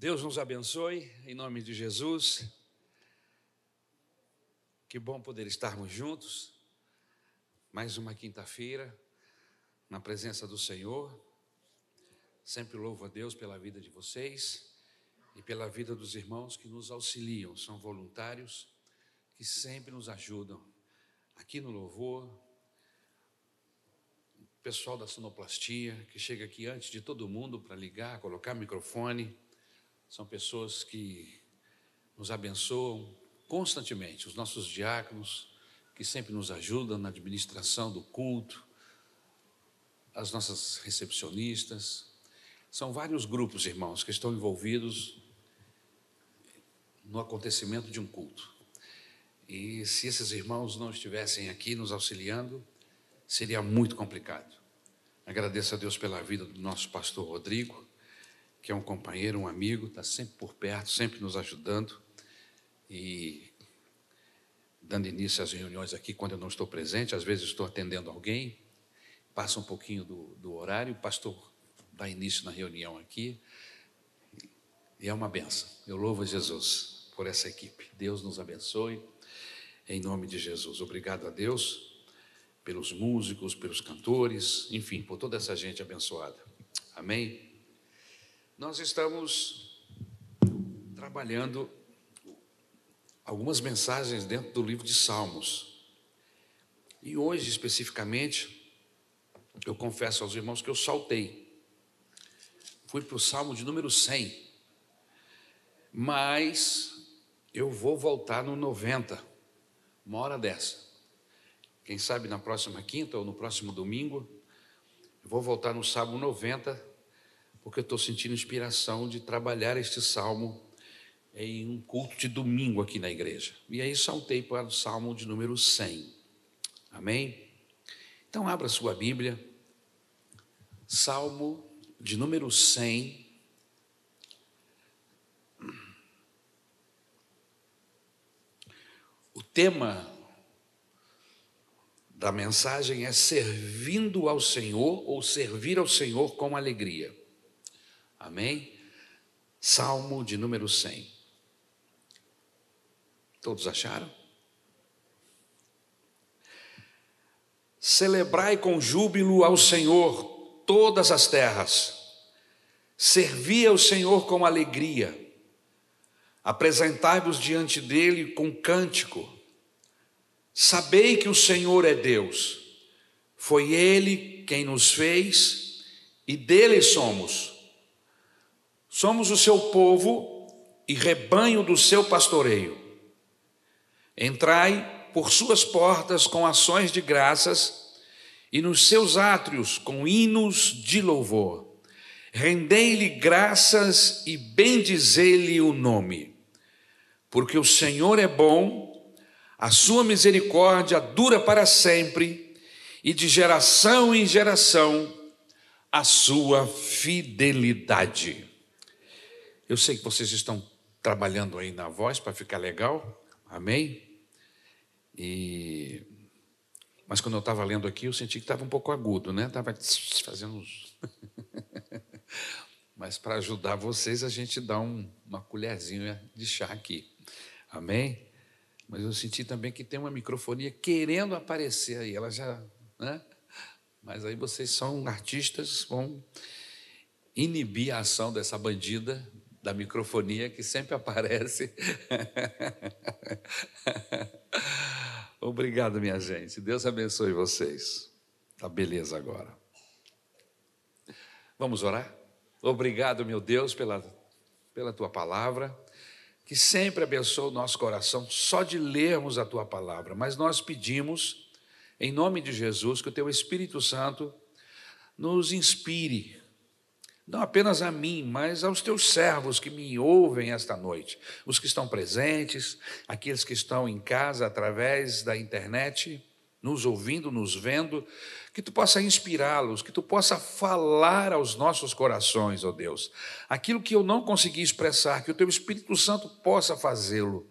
Deus nos abençoe, em nome de Jesus. Que bom poder estarmos juntos, mais uma quinta-feira, na presença do Senhor. Sempre louvo a Deus pela vida de vocês e pela vida dos irmãos que nos auxiliam, são voluntários que sempre nos ajudam aqui no louvor. O pessoal da sonoplastia que chega aqui antes de todo mundo para ligar, colocar microfone são pessoas que nos abençoam constantemente, os nossos diáconos, que sempre nos ajudam na administração do culto, as nossas recepcionistas. São vários grupos, irmãos, que estão envolvidos no acontecimento de um culto. E se esses irmãos não estivessem aqui nos auxiliando, seria muito complicado. Agradeço a Deus pela vida do nosso pastor Rodrigo, que é um companheiro, um amigo, está sempre por perto, sempre nos ajudando e dando início às reuniões aqui quando eu não estou presente. Às vezes estou atendendo alguém, passa um pouquinho do, do horário, o pastor dá início na reunião aqui e é uma benção. Eu louvo a Jesus por essa equipe. Deus nos abençoe, em nome de Jesus. Obrigado a Deus pelos músicos, pelos cantores, enfim, por toda essa gente abençoada. Amém. Nós estamos trabalhando algumas mensagens dentro do livro de Salmos. E hoje, especificamente, eu confesso aos irmãos que eu saltei. Fui para o Salmo de número 100. Mas eu vou voltar no 90, uma hora dessa. Quem sabe na próxima quinta ou no próximo domingo, eu vou voltar no Salmo 90 porque eu estou sentindo inspiração de trabalhar este salmo em um culto de domingo aqui na igreja. E aí saltei para o salmo de número 100. Amém? Então, abra sua Bíblia, salmo de número 100. O tema da mensagem é servindo ao Senhor ou servir ao Senhor com alegria. Amém? Salmo de número 100. Todos acharam? Celebrai com júbilo ao Senhor todas as terras. Servi ao Senhor com alegria. Apresentai-vos diante dele com cântico. Sabei que o Senhor é Deus. Foi ele quem nos fez e dele somos Somos o seu povo e rebanho do seu pastoreio. Entrai por suas portas com ações de graças e nos seus átrios com hinos de louvor. Rendei-lhe graças e bendizei-lhe o nome, porque o Senhor é bom, a sua misericórdia dura para sempre, e de geração em geração a sua fidelidade. Eu sei que vocês estão trabalhando aí na voz para ficar legal, amém? E... Mas quando eu estava lendo aqui, eu senti que estava um pouco agudo, né? Estava fazendo uns. Mas para ajudar vocês, a gente dá um, uma colherzinha de chá aqui, amém? Mas eu senti também que tem uma microfonia querendo aparecer aí, ela já. Né? Mas aí vocês são artistas, vão inibir a ação dessa bandida da microfonia que sempre aparece. Obrigado, minha gente. Deus abençoe vocês. Tá beleza agora. Vamos orar? Obrigado, meu Deus, pela, pela tua palavra, que sempre abençoa o nosso coração só de lermos a tua palavra. Mas nós pedimos, em nome de Jesus, que o teu Espírito Santo nos inspire não apenas a mim, mas aos teus servos que me ouvem esta noite, os que estão presentes, aqueles que estão em casa através da internet, nos ouvindo, nos vendo, que tu possa inspirá-los, que tu possa falar aos nossos corações, ó oh Deus, aquilo que eu não consegui expressar, que o teu Espírito Santo possa fazê-lo,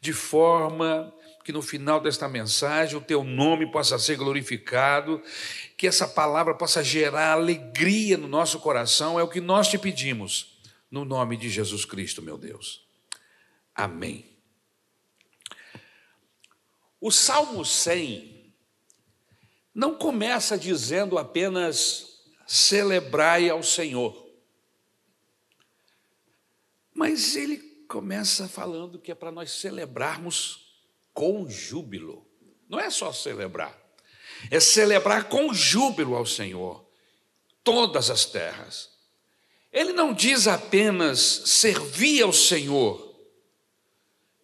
de forma que no final desta mensagem o teu nome possa ser glorificado, que essa palavra possa gerar alegria no nosso coração, é o que nós te pedimos, no nome de Jesus Cristo, meu Deus. Amém. O Salmo 100 não começa dizendo apenas celebrai ao Senhor, mas ele começa falando que é para nós celebrarmos com júbilo. Não é só celebrar, é celebrar com júbilo ao Senhor todas as terras. Ele não diz apenas servir ao Senhor,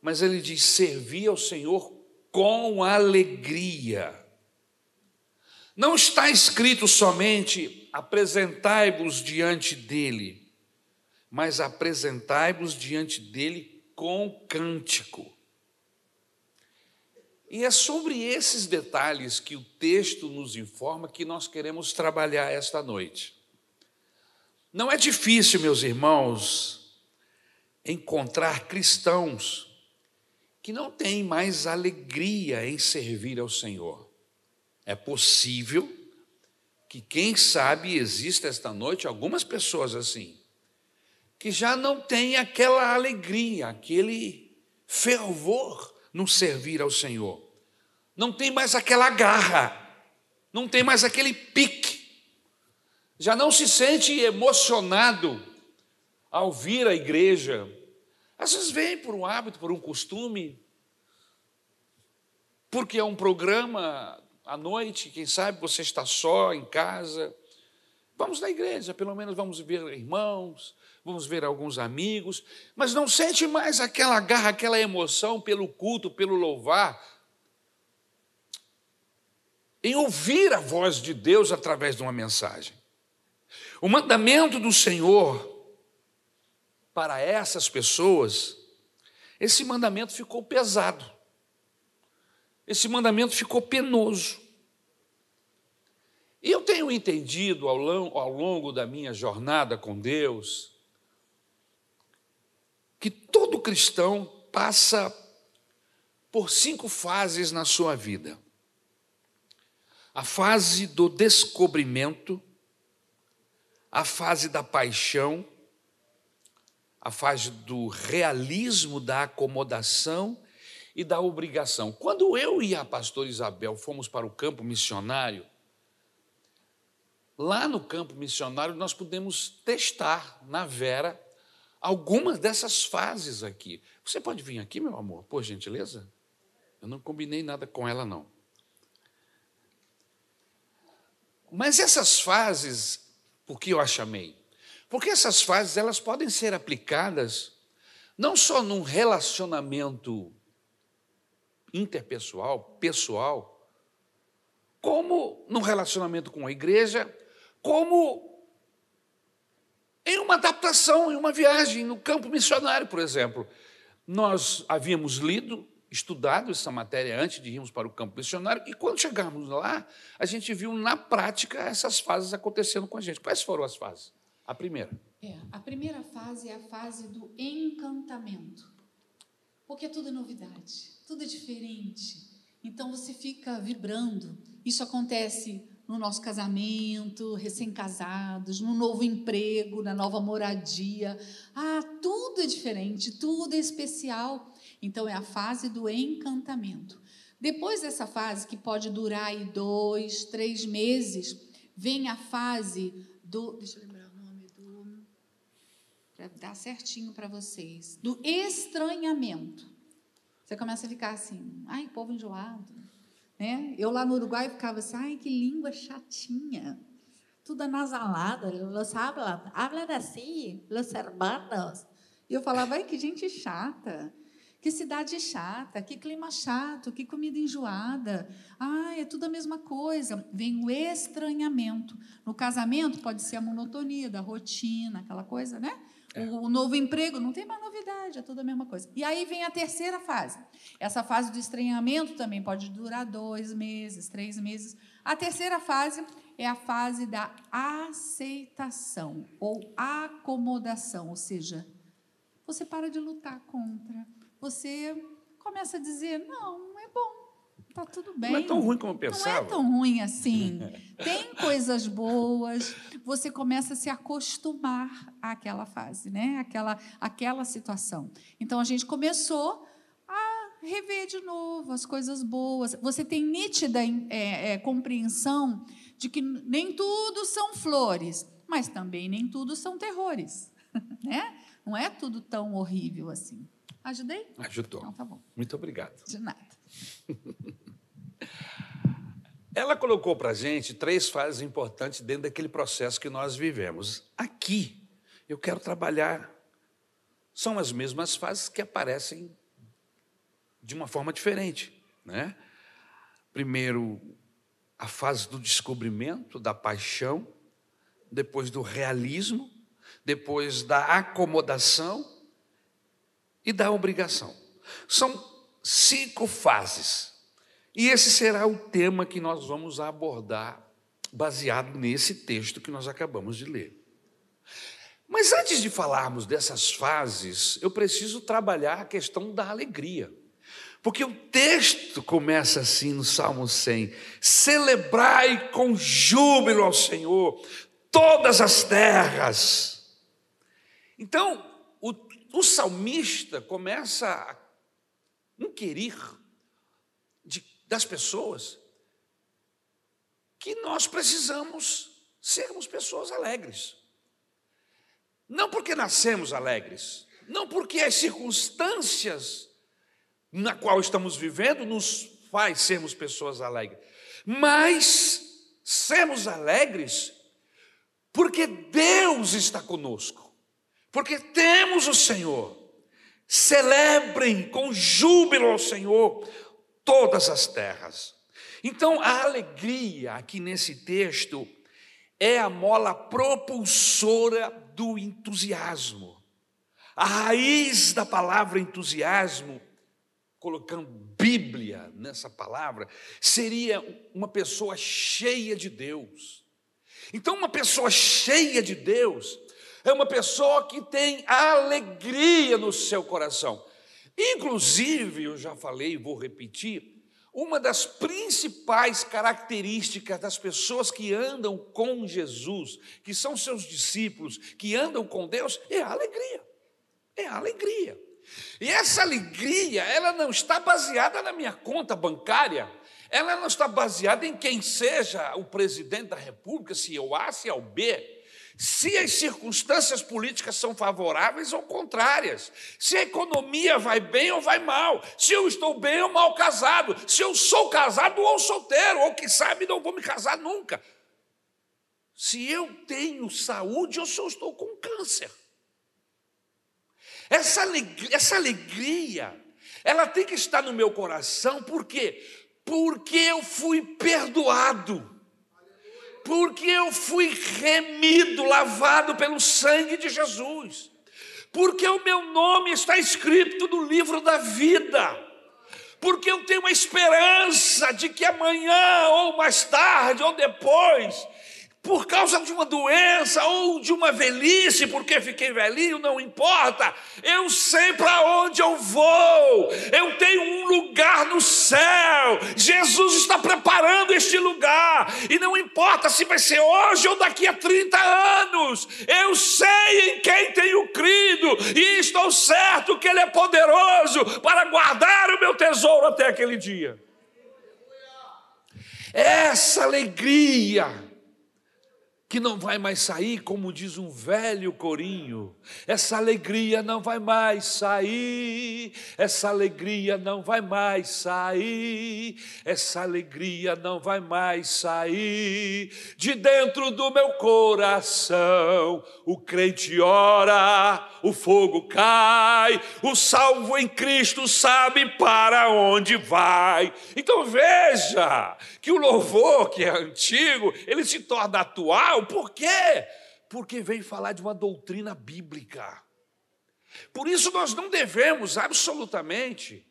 mas ele diz servir ao Senhor com alegria. Não está escrito somente apresentai-vos diante dele, mas apresentai-vos diante dele com cântico. E é sobre esses detalhes que o texto nos informa que nós queremos trabalhar esta noite. Não é difícil, meus irmãos, encontrar cristãos que não têm mais alegria em servir ao Senhor. É possível que, quem sabe, exista esta noite algumas pessoas assim, que já não têm aquela alegria, aquele fervor no servir ao Senhor. Não tem mais aquela garra, não tem mais aquele pique, já não se sente emocionado ao vir à igreja. Às vezes vem por um hábito, por um costume, porque é um programa à noite, quem sabe você está só em casa. Vamos na igreja, pelo menos vamos ver irmãos, vamos ver alguns amigos, mas não sente mais aquela garra, aquela emoção pelo culto, pelo louvar, em ouvir a voz de Deus através de uma mensagem. O mandamento do Senhor para essas pessoas, esse mandamento ficou pesado, esse mandamento ficou penoso. E eu tenho entendido ao longo, ao longo da minha jornada com Deus, que todo cristão passa por cinco fases na sua vida: a fase do descobrimento, a fase da paixão, a fase do realismo, da acomodação e da obrigação. Quando eu e a pastora Isabel fomos para o campo missionário, lá no campo missionário nós pudemos testar na Vera algumas dessas fases aqui. Você pode vir aqui, meu amor, por gentileza? Eu não combinei nada com ela, não. Mas essas fases, por que eu a chamei? Porque essas fases elas podem ser aplicadas não só num relacionamento interpessoal, pessoal, como num relacionamento com a igreja, como em uma adaptação, em uma viagem no campo missionário, por exemplo. Nós havíamos lido, estudado essa matéria antes de irmos para o campo missionário, e quando chegamos lá, a gente viu na prática essas fases acontecendo com a gente. Quais foram as fases? A primeira. É, a primeira fase é a fase do encantamento. Porque é tudo novidade, tudo é diferente. Então você fica vibrando. Isso acontece no nosso casamento, recém-casados, no novo emprego, na nova moradia. Ah, tudo é diferente, tudo é especial. Então, é a fase do encantamento. Depois dessa fase, que pode durar aí dois, três meses, vem a fase do. Deixa eu lembrar o nome do. Para dar certinho para vocês. Do estranhamento. Você começa a ficar assim, ai, povo enjoado né? Eu lá no Uruguai ficava assim, ai, que língua chatinha. Tudo anasalada. Los habla, hablan assim, los hermanos. E eu falava, ai, que gente chata. Que cidade chata, que clima chato, que comida enjoada. Ai, é tudo a mesma coisa. Vem o estranhamento. No casamento pode ser a monotonia da rotina, aquela coisa, né? É. O, novo emprego não tem mais novidade, é tudo a mesma coisa. E aí vem a terceira fase. Essa fase do estranhamento também pode durar dois meses, três meses. A terceira fase é a fase da aceitação ou acomodação, ou seja, você para de lutar contra, você começa a dizer: não, não é bom, Tá tudo bem. Não é tão ruim como eu Não pensava. é tão ruim assim. Tem coisas boas. Você começa a se acostumar àquela fase, né? Aquela, aquela situação. Então a gente começou a rever de novo as coisas boas. Você tem nítida é, é, compreensão de que nem tudo são flores, mas também nem tudo são terrores, né? Não é tudo tão horrível assim. Ajudei? Ajudou. Então tá bom. Muito obrigado. De nada. Ela colocou para a gente três fases importantes dentro daquele processo que nós vivemos. Aqui, eu quero trabalhar. São as mesmas fases que aparecem de uma forma diferente. Né? Primeiro, a fase do descobrimento, da paixão, depois do realismo, depois da acomodação e da obrigação. São cinco fases. E esse será o tema que nós vamos abordar, baseado nesse texto que nós acabamos de ler. Mas antes de falarmos dessas fases, eu preciso trabalhar a questão da alegria. Porque o texto começa assim no Salmo 100: Celebrai com júbilo ao Senhor todas as terras. Então, o, salmista começa a inquirir de, das pessoas que nós precisamos sermos pessoas alegres. Não porque nascemos alegres, não porque as circunstâncias na qual estamos vivendo nos faz sermos pessoas alegres, mas sermos alegres porque Deus está conosco, porque temos o Senhor. Celebrem com júbilo ao Senhor todas as terras. Então, a alegria aqui nesse texto é a mola propulsora do entusiasmo. A raiz da palavra entusiasmo, colocando Bíblia nessa palavra, seria uma pessoa cheia de Deus. Então, uma pessoa cheia de Deus é uma pessoa que tem alegria no seu coração. Inclusive, eu já falei e vou repetir, uma das principais características das pessoas que andam com Jesus, que são seus discípulos, que andam com Deus, é a alegria. É a alegria. E essa alegria, ela não está baseada na minha conta bancária, ela não está baseada em quem seja o presidente da República, se é o A, se é o B se as circunstâncias políticas são favoráveis ou contrárias, se a economia vai bem ou vai mal, se eu estou bem ou mal casado, se eu sou casado ou solteiro, ou que sabe não vou me casar nunca. Se eu tenho saúde ou se eu estou com câncer. Essa alegria, essa alegria, ela tem que estar no meu coração, por quê? Porque eu fui perdoado porque eu fui remido, lavado pelo sangue de Jesus, porque o meu nome está escrito no livro da vida, porque eu tenho a esperança de que amanhã, ou mais tarde, ou depois, por causa de uma doença ou de uma velhice, porque fiquei velhinho, não importa. Eu sei para onde eu vou. Eu tenho um lugar no céu. Jesus está preparando este lugar. E não importa se vai ser hoje ou daqui a 30 anos. Eu sei em quem tenho crido e estou certo que Ele é poderoso para guardar o meu tesouro até aquele dia. Essa alegria que não vai mais sair, como diz um velho corinho. Essa alegria não vai mais sair, essa alegria não vai mais sair, essa alegria não vai mais sair de dentro do meu coração. O crente ora, o fogo cai, o salvo em Cristo sabe para onde vai. Então veja que o louvor que é antigo, ele se torna atual, por quê? Porque vem falar de uma doutrina bíblica. Por isso nós não devemos absolutamente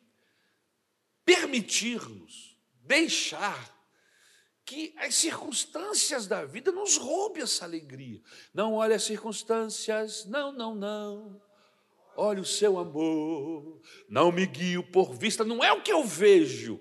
permitir-nos, deixar que as circunstâncias da vida nos roubem essa alegria. Não olhe as circunstâncias, não, não, não. Olhe o seu amor, não me guio por vista, não é o que eu vejo,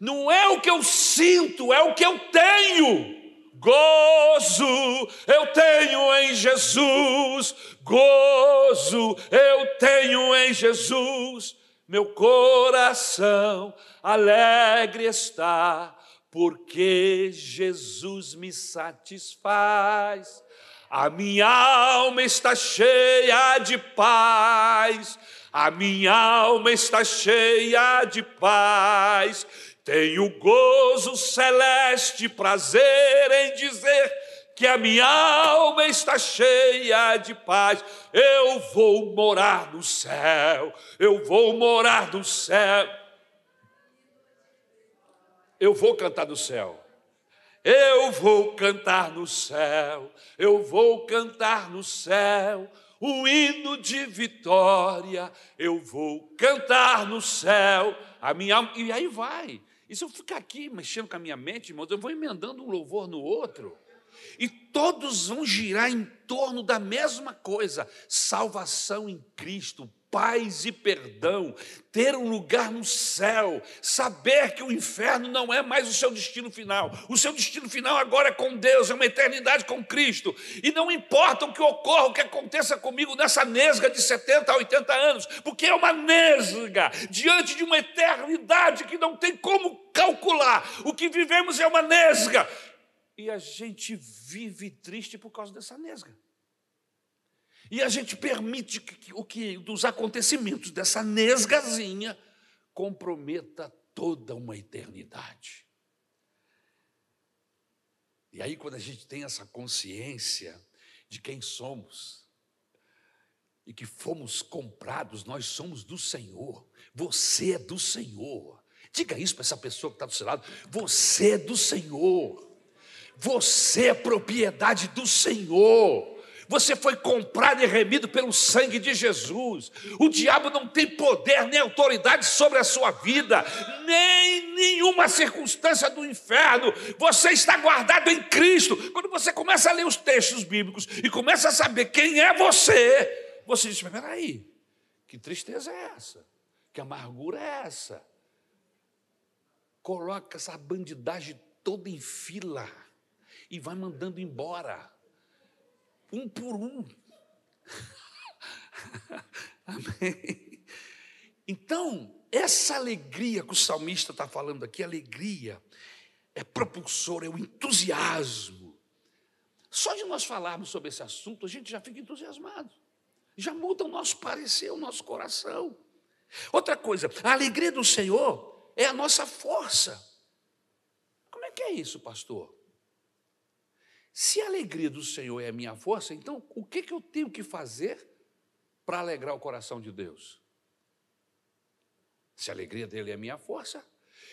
Não é o que eu sinto, é o que eu tenho. Gozo eu tenho em Jesus, gozo eu tenho em Jesus, meu coração alegre está, porque Jesus me satisfaz. A minha alma está cheia de paz, a minha alma está cheia de paz. Tenho gozo celeste, prazer em dizer que a minha alma está cheia de paz. Eu vou morar no céu, eu vou morar no céu. Eu vou cantar no céu. Eu vou cantar no céu, eu vou cantar no céu, o hino de vitória, eu vou cantar no céu, a minha alma, e aí vai. E se eu ficar aqui mexendo com a minha mente, irmãos, eu vou emendando um louvor no outro, e todos vão girar em torno da mesma coisa: salvação em Cristo, paz e perdão, ter um lugar no céu, saber que o inferno não é mais o seu destino final. O seu destino final agora é com Deus, é uma eternidade com Cristo. E não importa o que ocorra, o que aconteça comigo nessa nesga de 70 a 80 anos, porque é uma nesga diante de uma eternidade que não tem como calcular. O que vivemos é uma nesga. E a gente vive triste por causa dessa nesga. E a gente permite que, o que dos acontecimentos dessa nesgazinha comprometa toda uma eternidade. E aí, quando a gente tem essa consciência de quem somos e que fomos comprados, nós somos do Senhor, você é do Senhor. Diga isso para essa pessoa que está do seu lado: você é do Senhor, você é propriedade do Senhor. Você foi comprado e remido pelo sangue de Jesus. O diabo não tem poder nem autoridade sobre a sua vida, nem nenhuma circunstância do inferno. Você está guardado em Cristo. Quando você começa a ler os textos bíblicos e começa a saber quem é você, você diz: Mas peraí, que tristeza é essa? Que amargura é essa? Coloca essa bandidagem toda em fila e vai mandando embora um por um. Amém. Então, essa alegria que o salmista está falando aqui, alegria, é propulsor, é o entusiasmo. Só de nós falarmos sobre esse assunto, a gente já fica entusiasmado. Já muda o nosso parecer, o nosso coração. Outra coisa, a alegria do Senhor é a nossa força. Como é que é isso, pastor? Se a alegria do Senhor é a minha força, então o que, que eu tenho que fazer para alegrar o coração de Deus? Se a alegria dele é a minha força,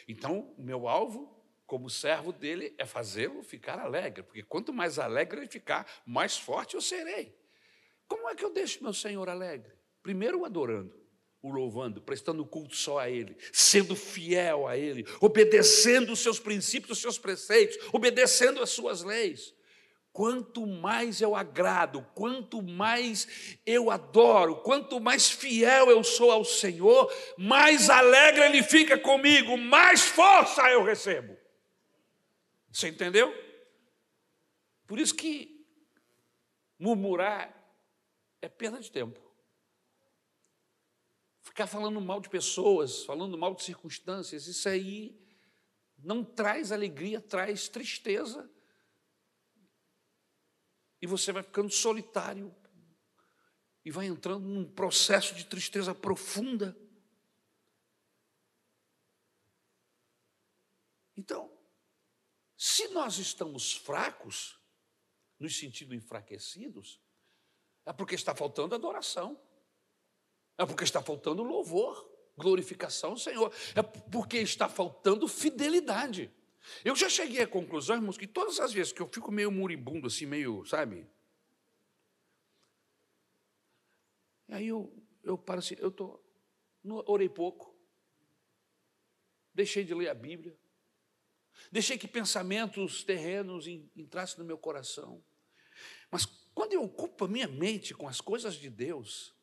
então o meu alvo, como servo dele, é fazê-lo ficar alegre, porque quanto mais alegre ele ficar, mais forte eu serei. Como é que eu deixo meu Senhor alegre? Primeiro o adorando, o louvando, prestando culto só a Ele, sendo fiel a Ele, obedecendo os seus princípios, os seus preceitos, obedecendo as suas leis. Quanto mais eu agrado, quanto mais eu adoro, quanto mais fiel eu sou ao Senhor, mais alegre Ele fica comigo, mais força eu recebo. Você entendeu? Por isso que murmurar é perda de tempo. Ficar falando mal de pessoas, falando mal de circunstâncias, isso aí não traz alegria, traz tristeza e você vai ficando solitário e vai entrando num processo de tristeza profunda. Então, se nós estamos fracos, nos sentindo enfraquecidos, é porque está faltando adoração, é porque está faltando louvor, glorificação ao Senhor, é porque está faltando fidelidade. Eu já cheguei à conclusão, irmãos, que todas as vezes que eu fico meio moribundo, assim, meio, sabe? Aí eu, eu paro assim, eu tô, orei pouco, deixei de ler a Bíblia, deixei que pensamentos terrenos entrassem no meu coração. Mas quando eu ocupo a minha mente com as coisas de Deus,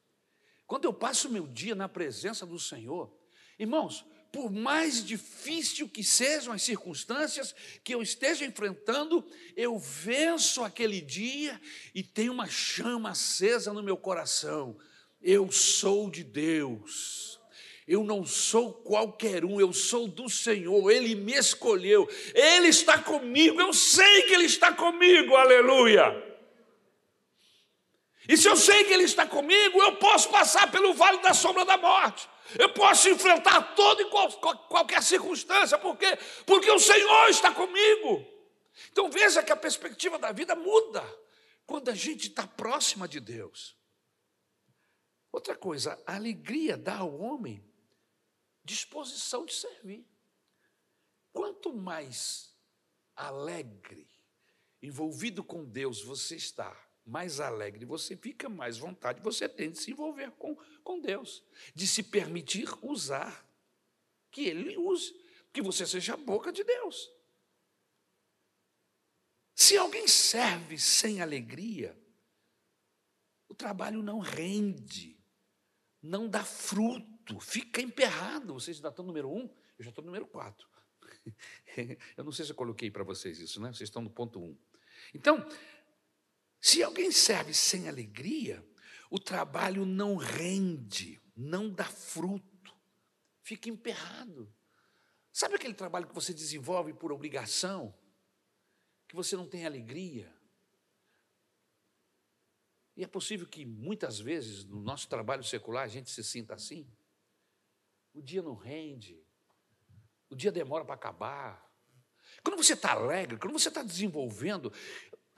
quando eu passo o meu dia na presença do Senhor, irmãos, por mais difícil que sejam as circunstâncias que eu esteja enfrentando, eu venço aquele dia e tenho uma chama acesa no meu coração. Eu sou de Deus. Eu não sou qualquer um, eu sou do Senhor, Ele me escolheu, Ele está comigo, eu sei que Ele está comigo, aleluia. E se eu sei que Ele está comigo, eu posso passar pelo vale da sombra da morte. Eu posso enfrentar toda e qual, qualquer circunstância, por quê? Porque o Senhor está comigo. Então veja que a perspectiva da vida muda quando a gente está próxima de Deus. Outra coisa, a alegria dá ao homem disposição de servir. Quanto mais alegre, envolvido com Deus você está, mais alegre você fica, mais vontade você tem de se envolver com, com Deus, de se permitir usar, que Ele use, que você seja a boca de Deus. Se alguém serve sem alegria, o trabalho não rende, não dá fruto, fica emperrado. Vocês ainda estão no número um, eu já estou no número quatro. Eu não sei se eu coloquei para vocês isso, né? Vocês estão no ponto um. Então, se alguém serve sem alegria, o trabalho não rende, não dá fruto, fica emperrado. Sabe aquele trabalho que você desenvolve por obrigação, que você não tem alegria? E é possível que muitas vezes no nosso trabalho secular a gente se sinta assim. O dia não rende, o dia demora para acabar. Quando você está alegre, quando você está desenvolvendo,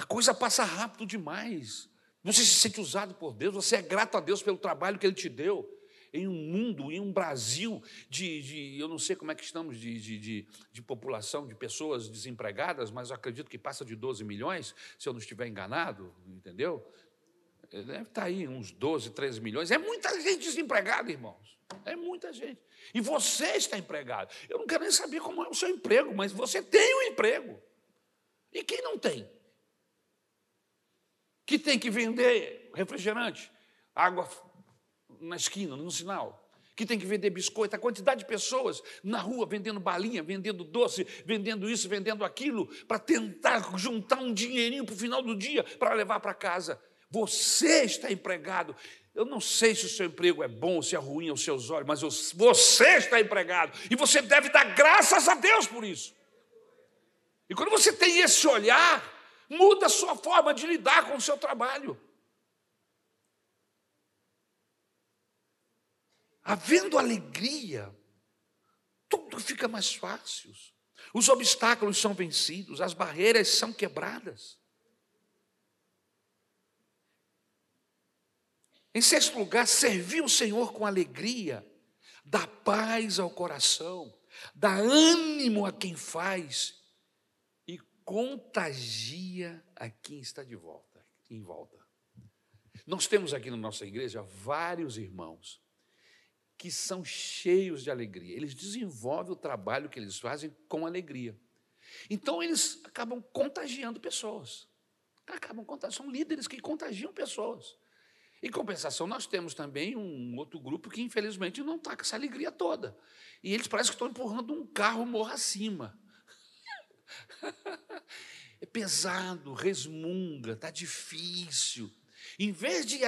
a coisa passa rápido demais. Você se sente usado por Deus, você é grato a Deus pelo trabalho que Ele te deu. Em um mundo, em um Brasil de, de eu não sei como é que estamos de, de, de, de população, de pessoas desempregadas, mas eu acredito que passa de 12 milhões, se eu não estiver enganado, entendeu? Deve estar aí uns 12, 13 milhões. É muita gente desempregada, irmãos. É muita gente. E você está empregado. Eu não quero nem saber como é o seu emprego, mas você tem um emprego. E quem não tem? Que tem que vender refrigerante, água na esquina, no sinal, que tem que vender biscoito, a quantidade de pessoas na rua vendendo balinha, vendendo doce, vendendo isso, vendendo aquilo, para tentar juntar um dinheirinho para o final do dia para levar para casa. Você está empregado. Eu não sei se o seu emprego é bom ou se é ruim aos seus olhos, mas você está empregado e você deve dar graças a Deus por isso. E quando você tem esse olhar, muda a sua forma de lidar com o seu trabalho. Havendo alegria, tudo fica mais fácil. Os obstáculos são vencidos, as barreiras são quebradas. Em sexto lugar, servir o Senhor com alegria, dá paz ao coração, dá ânimo a quem faz contagia a quem está de volta, em volta. Nós temos aqui na nossa igreja vários irmãos que são cheios de alegria. Eles desenvolvem o trabalho que eles fazem com alegria. Então eles acabam contagiando pessoas. Acabam contagiando, são líderes que contagiam pessoas. Em compensação, nós temos também um outro grupo que, infelizmente, não está com essa alegria toda. E eles parecem que estão empurrando um carro morra acima. é pesado, resmunga, está difícil. Em vez de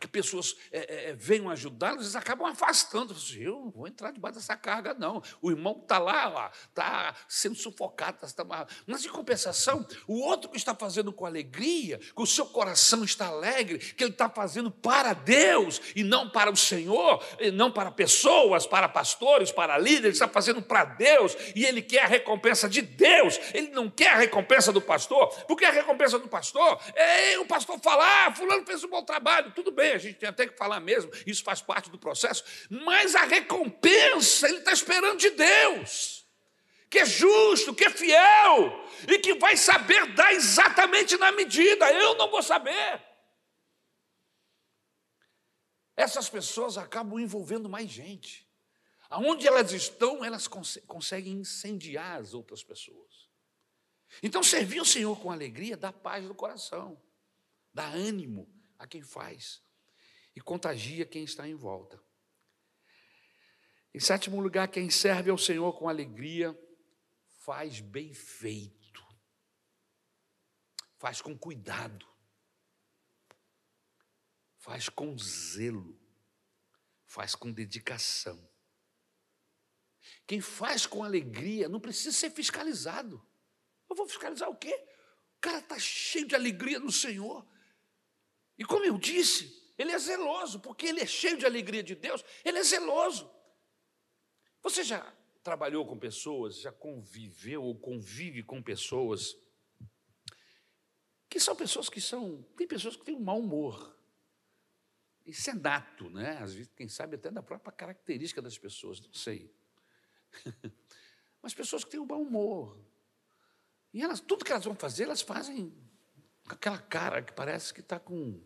que pessoas é, é, é, venham ajudá-los, eles acabam afastando. Assim, eu não vou entrar debaixo dessa carga, não. O irmão está lá, está sendo sufocado. Está... Mas, em compensação, o outro que está fazendo com alegria, que o seu coração está alegre, que ele está fazendo para Deus e não para o Senhor, e não para pessoas, para pastores, para líderes, ele está fazendo para Deus e ele quer a recompensa de Deus. Ele não quer a recompensa do pastor, porque a recompensa do pastor é o pastor falar, ah, fulano fulano fez um bom trabalho, tudo bem, a gente tem até que falar mesmo, isso faz parte do processo, mas a recompensa ele está esperando de Deus, que é justo, que é fiel, e que vai saber dar exatamente na medida, eu não vou saber. Essas pessoas acabam envolvendo mais gente. Aonde elas estão, elas cons conseguem incendiar as outras pessoas. Então, servir o Senhor com alegria dá paz no coração dá ânimo a quem faz e contagia quem está em volta. Em sétimo lugar, quem serve ao Senhor com alegria faz bem feito, faz com cuidado, faz com zelo, faz com dedicação. Quem faz com alegria não precisa ser fiscalizado. Eu vou fiscalizar o quê? O cara está cheio de alegria no Senhor. E como eu disse, ele é zeloso, porque ele é cheio de alegria de Deus, ele é zeloso. Você já trabalhou com pessoas, já conviveu ou convive com pessoas que são pessoas que são. Tem pessoas que têm um mau humor. Isso é nato, né? Às vezes, quem sabe até da própria característica das pessoas, não sei. Mas pessoas que têm um mau humor. E elas, tudo que elas vão fazer, elas fazem com aquela cara que parece que está com,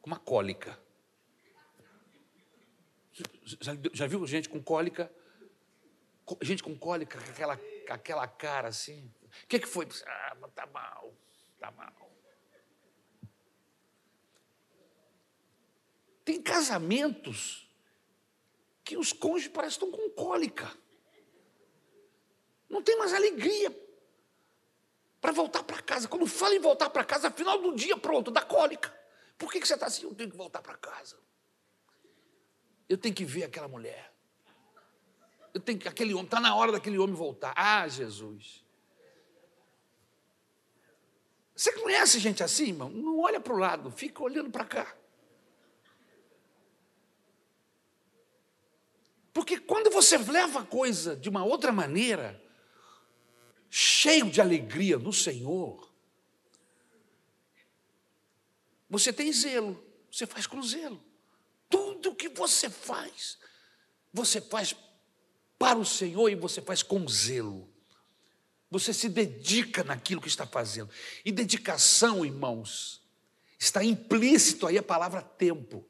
com uma cólica. Já, já viu gente com cólica? Gente com cólica, com aquela, aquela cara assim. O que, que foi? Ah, tá mal, tá mal. Tem casamentos que os cônjuges parecem que estão com cólica. Não tem mais alegria para voltar para casa. Quando fala em voltar para casa, final do dia, pronto, dá cólica. Por que, que você está assim? Eu tenho que voltar para casa. Eu tenho que ver aquela mulher. Eu tenho que, aquele homem, está na hora daquele homem voltar. Ah, Jesus. Você conhece gente assim, irmão? Não olha para o lado, fica olhando para cá. Porque quando você leva a coisa de uma outra maneira, cheio de alegria no Senhor, você tem zelo, você faz com zelo. Tudo que você faz, você faz para o Senhor e você faz com zelo. Você se dedica naquilo que está fazendo. E dedicação, irmãos, está implícito aí a palavra tempo.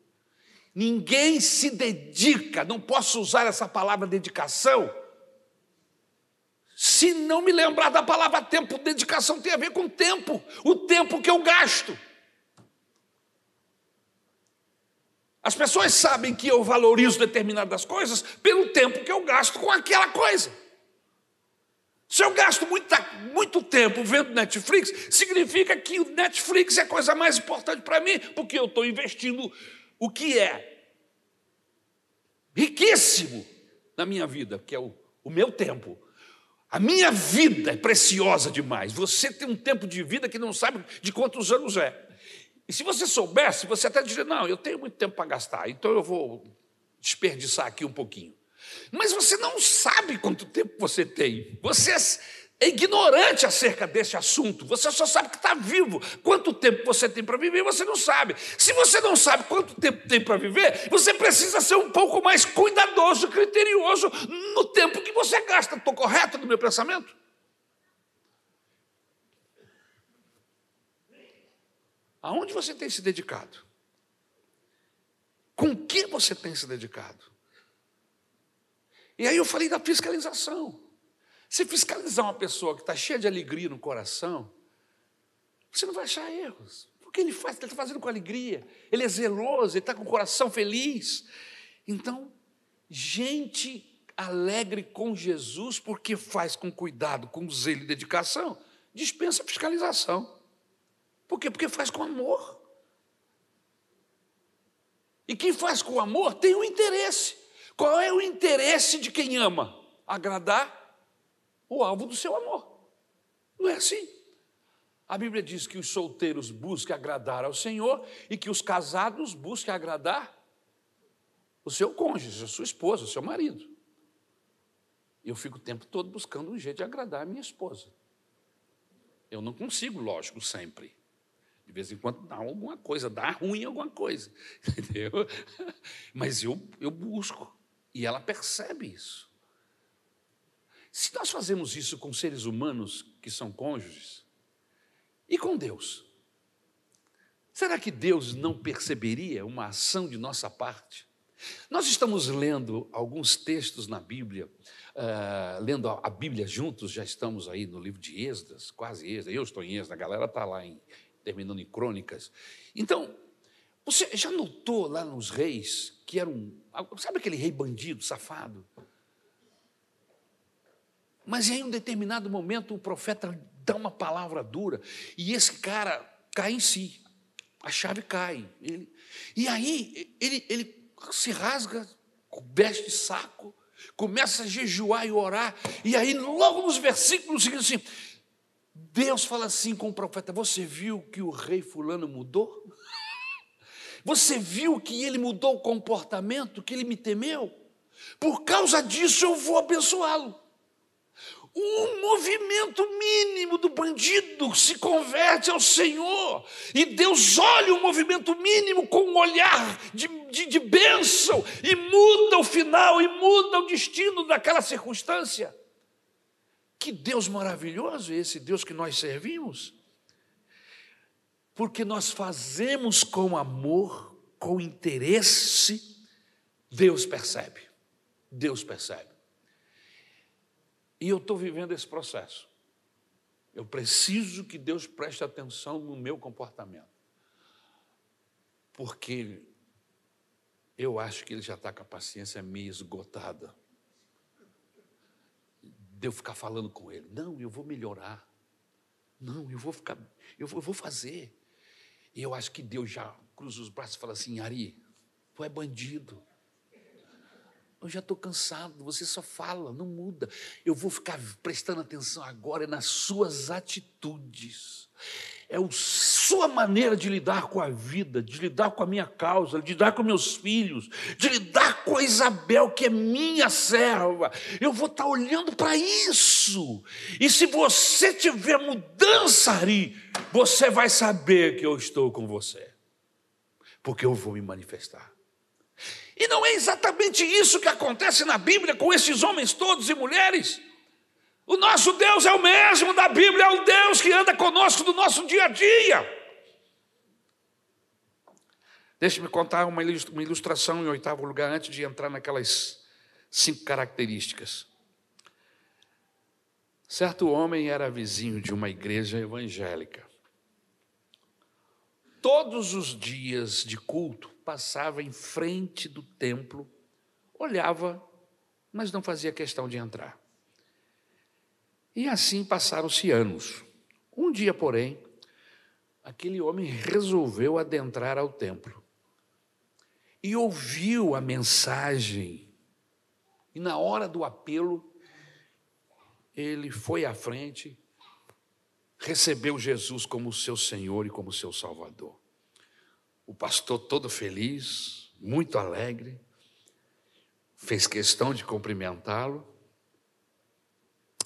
Ninguém se dedica, não posso usar essa palavra dedicação, se não me lembrar da palavra tempo. Dedicação tem a ver com tempo, o tempo que eu gasto. As pessoas sabem que eu valorizo determinadas coisas pelo tempo que eu gasto com aquela coisa. Se eu gasto muita, muito tempo vendo Netflix, significa que o Netflix é a coisa mais importante para mim, porque eu estou investindo o que é riquíssimo na minha vida, que é o, o meu tempo. A minha vida é preciosa demais. Você tem um tempo de vida que não sabe de quantos anos é. E se você soubesse, você até diria: não, eu tenho muito tempo para gastar, então eu vou desperdiçar aqui um pouquinho. Mas você não sabe quanto tempo você tem. Você é ignorante acerca desse assunto. Você só sabe que está vivo. Quanto tempo você tem para viver, você não sabe. Se você não sabe quanto tempo tem para viver, você precisa ser um pouco mais cuidadoso, criterioso no tempo que você gasta. Estou correto no meu pensamento? Aonde você tem se dedicado? Com que você tem se dedicado? E aí eu falei da fiscalização. Se fiscalizar uma pessoa que está cheia de alegria no coração, você não vai achar erros. Porque ele faz, ele está fazendo com alegria, ele é zeloso, ele está com o coração feliz. Então, gente alegre com Jesus, porque faz com cuidado, com zelo e dedicação, dispensa fiscalização. Por quê? Porque faz com amor. E quem faz com amor tem um interesse. Qual é o interesse de quem ama? Agradar o alvo do seu amor. Não é assim. A Bíblia diz que os solteiros busquem agradar ao Senhor e que os casados busquem agradar o seu cônjuge, a sua esposa, o seu marido. Eu fico o tempo todo buscando um jeito de agradar a minha esposa. Eu não consigo, lógico, sempre. De vez em quando dá alguma coisa, dá ruim alguma coisa, entendeu? Mas eu, eu busco, e ela percebe isso. Se nós fazemos isso com seres humanos que são cônjuges, e com Deus? Será que Deus não perceberia uma ação de nossa parte? Nós estamos lendo alguns textos na Bíblia, uh, lendo a Bíblia juntos, já estamos aí no livro de Esdras, quase Esdras, eu estou em Esdras, a galera está lá em, terminando em Crônicas. Então, Você já notou lá nos reis que era um. Sabe aquele rei bandido, safado? Mas em um determinado momento o profeta dá uma palavra dura e esse cara cai em si. A chave cai. Ele, e aí ele, ele se rasga, veste saco, começa a jejuar e orar. E aí, logo nos versículos seguintes, assim, Deus fala assim com o profeta: Você viu que o rei Fulano mudou? Você viu que ele mudou o comportamento, que ele me temeu? Por causa disso eu vou abençoá-lo. Um movimento mínimo do bandido se converte ao Senhor. E Deus olha o movimento mínimo com um olhar de, de, de bênção e muda o final e muda o destino daquela circunstância. Que Deus maravilhoso é esse Deus que nós servimos? Porque nós fazemos com amor, com interesse, Deus percebe. Deus percebe. E eu estou vivendo esse processo. Eu preciso que Deus preste atenção no meu comportamento. Porque eu acho que Ele já está com a paciência meio esgotada. De eu ficar falando com Ele. Não, eu vou melhorar. Não, eu vou ficar, eu vou, eu vou fazer. E eu acho que Deus já cruza os braços e fala assim: Ari, tu é bandido. Eu já estou cansado, você só fala, não muda. Eu vou ficar prestando atenção agora nas suas atitudes. É a sua maneira de lidar com a vida, de lidar com a minha causa, de lidar com meus filhos, de lidar com a Isabel, que é minha serva. Eu vou estar olhando para isso. E se você tiver mudança, Ari, você vai saber que eu estou com você, porque eu vou me manifestar. E não é exatamente isso que acontece na Bíblia com esses homens todos e mulheres. O nosso Deus é o mesmo da Bíblia, é o Deus que anda conosco no nosso dia a dia. Deixe-me contar uma ilustração em oitavo lugar, antes de entrar naquelas cinco características. Certo homem era vizinho de uma igreja evangélica. Todos os dias de culto, passava em frente do templo, olhava, mas não fazia questão de entrar. E assim passaram-se anos. Um dia, porém, aquele homem resolveu adentrar ao templo e ouviu a mensagem. E na hora do apelo, ele foi à frente, recebeu Jesus como seu Senhor e como seu Salvador. O pastor, todo feliz, muito alegre, fez questão de cumprimentá-lo.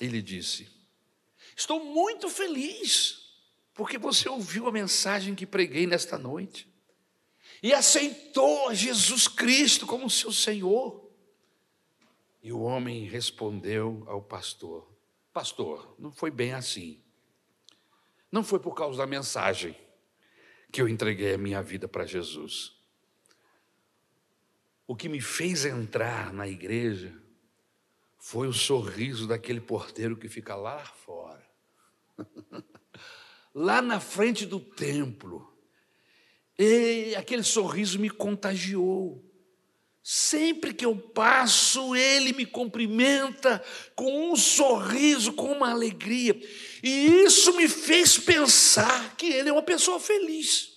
Ele disse: Estou muito feliz, porque você ouviu a mensagem que preguei nesta noite e aceitou Jesus Cristo como seu Senhor. E o homem respondeu ao pastor: Pastor, não foi bem assim. Não foi por causa da mensagem que eu entreguei a minha vida para Jesus. O que me fez entrar na igreja foi o sorriso daquele porteiro que fica lá fora, lá na frente do templo. E aquele sorriso me contagiou. Sempre que eu passo, ele me cumprimenta com um sorriso, com uma alegria. E isso me fez pensar que ele é uma pessoa feliz.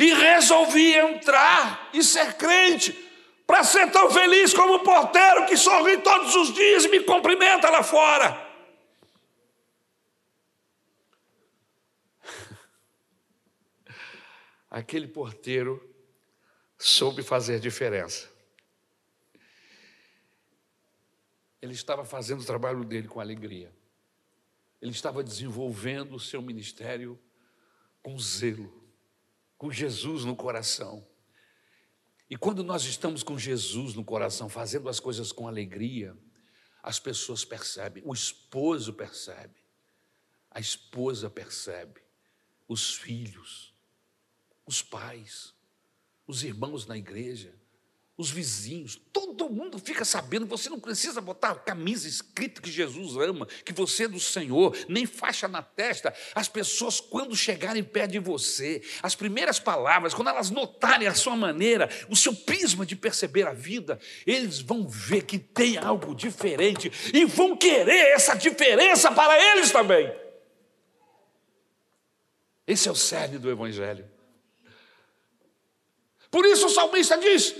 E resolvi entrar e ser crente, para ser tão feliz como o porteiro que sorri todos os dias e me cumprimenta lá fora. Aquele porteiro soube fazer diferença. Ele estava fazendo o trabalho dele com alegria. Ele estava desenvolvendo o seu ministério com zelo, com Jesus no coração. E quando nós estamos com Jesus no coração, fazendo as coisas com alegria, as pessoas percebem, o esposo percebe, a esposa percebe, os filhos, os pais os irmãos na igreja, os vizinhos, todo mundo fica sabendo. Você não precisa botar camisa escrita que Jesus ama, que você é do Senhor, nem faixa na testa. As pessoas, quando chegarem perto de você, as primeiras palavras, quando elas notarem a sua maneira, o seu prisma de perceber a vida, eles vão ver que tem algo diferente e vão querer essa diferença para eles também. Esse é o cerne do Evangelho. Por isso o salmista diz: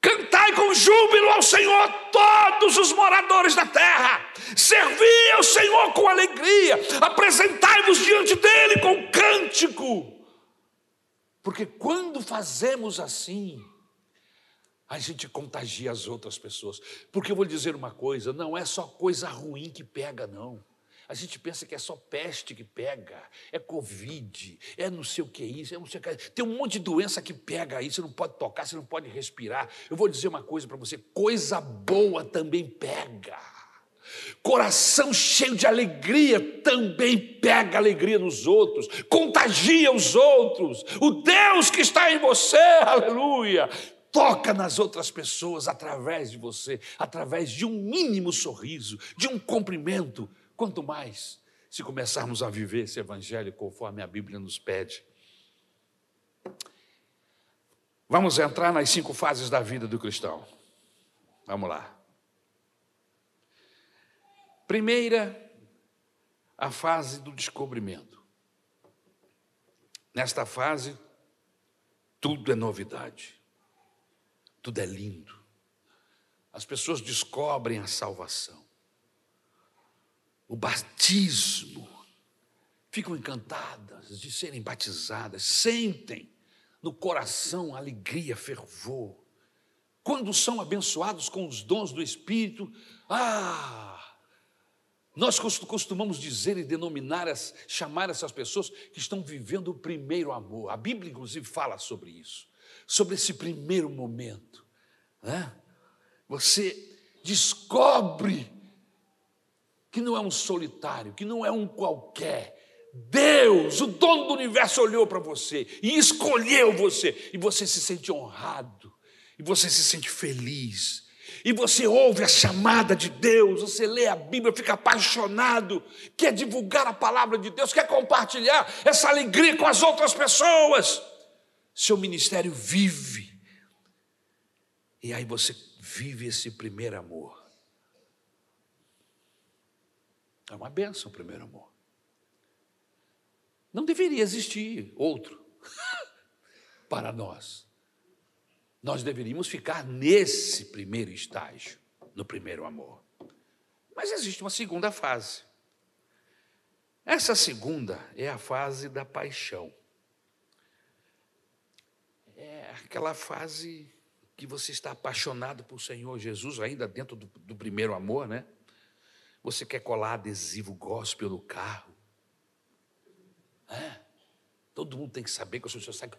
Cantai com júbilo ao Senhor todos os moradores da terra. Servi ao Senhor com alegria. Apresentai-vos diante dele com cântico. Porque quando fazemos assim, a gente contagia as outras pessoas. Porque eu vou lhe dizer uma coisa: não é só coisa ruim que pega, não. A gente pensa que é só peste que pega, é Covid, é não sei o que isso, é não sei o que. Tem um monte de doença que pega aí, você não pode tocar, você não pode respirar. Eu vou dizer uma coisa para você: coisa boa também pega. Coração cheio de alegria também pega alegria nos outros, contagia os outros. O Deus que está em você, aleluia, toca nas outras pessoas através de você, através de um mínimo sorriso, de um cumprimento Quanto mais se começarmos a viver esse evangelho conforme a Bíblia nos pede. Vamos entrar nas cinco fases da vida do cristão. Vamos lá. Primeira, a fase do descobrimento. Nesta fase, tudo é novidade, tudo é lindo. As pessoas descobrem a salvação o batismo, ficam encantadas de serem batizadas, sentem no coração alegria, fervor. Quando são abençoados com os dons do Espírito, ah! Nós costumamos dizer e denominar, chamar essas pessoas que estão vivendo o primeiro amor. A Bíblia, inclusive, fala sobre isso, sobre esse primeiro momento. Né? Você descobre que não é um solitário, que não é um qualquer. Deus, o dono do universo, olhou para você e escolheu você, e você se sente honrado, e você se sente feliz, e você ouve a chamada de Deus, você lê a Bíblia, fica apaixonado, quer divulgar a palavra de Deus, quer compartilhar essa alegria com as outras pessoas. Seu ministério vive, e aí você vive esse primeiro amor. É uma benção o primeiro amor. Não deveria existir outro para nós. Nós deveríamos ficar nesse primeiro estágio, no primeiro amor. Mas existe uma segunda fase. Essa segunda é a fase da paixão. É aquela fase que você está apaixonado por Senhor Jesus, ainda dentro do, do primeiro amor, né? Você quer colar adesivo gospel no carro? É. Todo mundo tem que saber que o senhor sai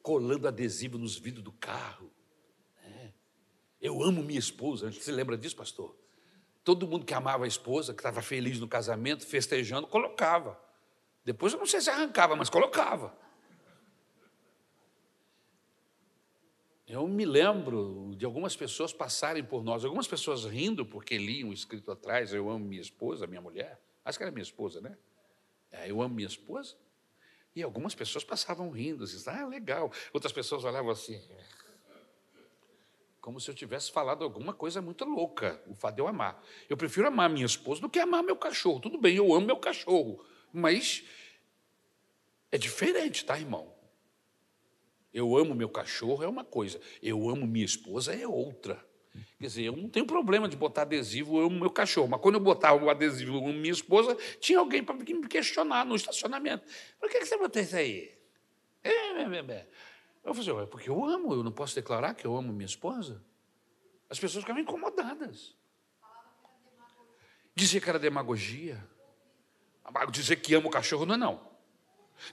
colando adesivo nos vidros do carro. É. Eu amo minha esposa. Você lembra disso, pastor? Todo mundo que amava a esposa, que estava feliz no casamento, festejando, colocava. Depois eu não sei se arrancava, mas colocava. Eu me lembro de algumas pessoas passarem por nós, algumas pessoas rindo porque liam escrito atrás: Eu amo minha esposa, minha mulher. Acho que era minha esposa, né? É, eu amo minha esposa. E algumas pessoas passavam rindo, assim, ah, legal. Outras pessoas olhavam assim, como se eu tivesse falado alguma coisa muito louca, o fato de eu amar. Eu prefiro amar minha esposa do que amar meu cachorro. Tudo bem, eu amo meu cachorro, mas é diferente, tá, irmão? Eu amo meu cachorro é uma coisa, eu amo minha esposa é outra. Quer dizer, eu não tenho problema de botar adesivo, eu amo meu cachorro, mas quando eu botava o adesivo eu amo minha esposa, tinha alguém para me questionar no estacionamento. Por que, você botou isso aí? É, é, é. Eu falei, assim, porque eu amo, eu não posso declarar que eu amo minha esposa. As pessoas ficavam incomodadas. Dizer que era demagogia. Dizer que amo o cachorro não é não.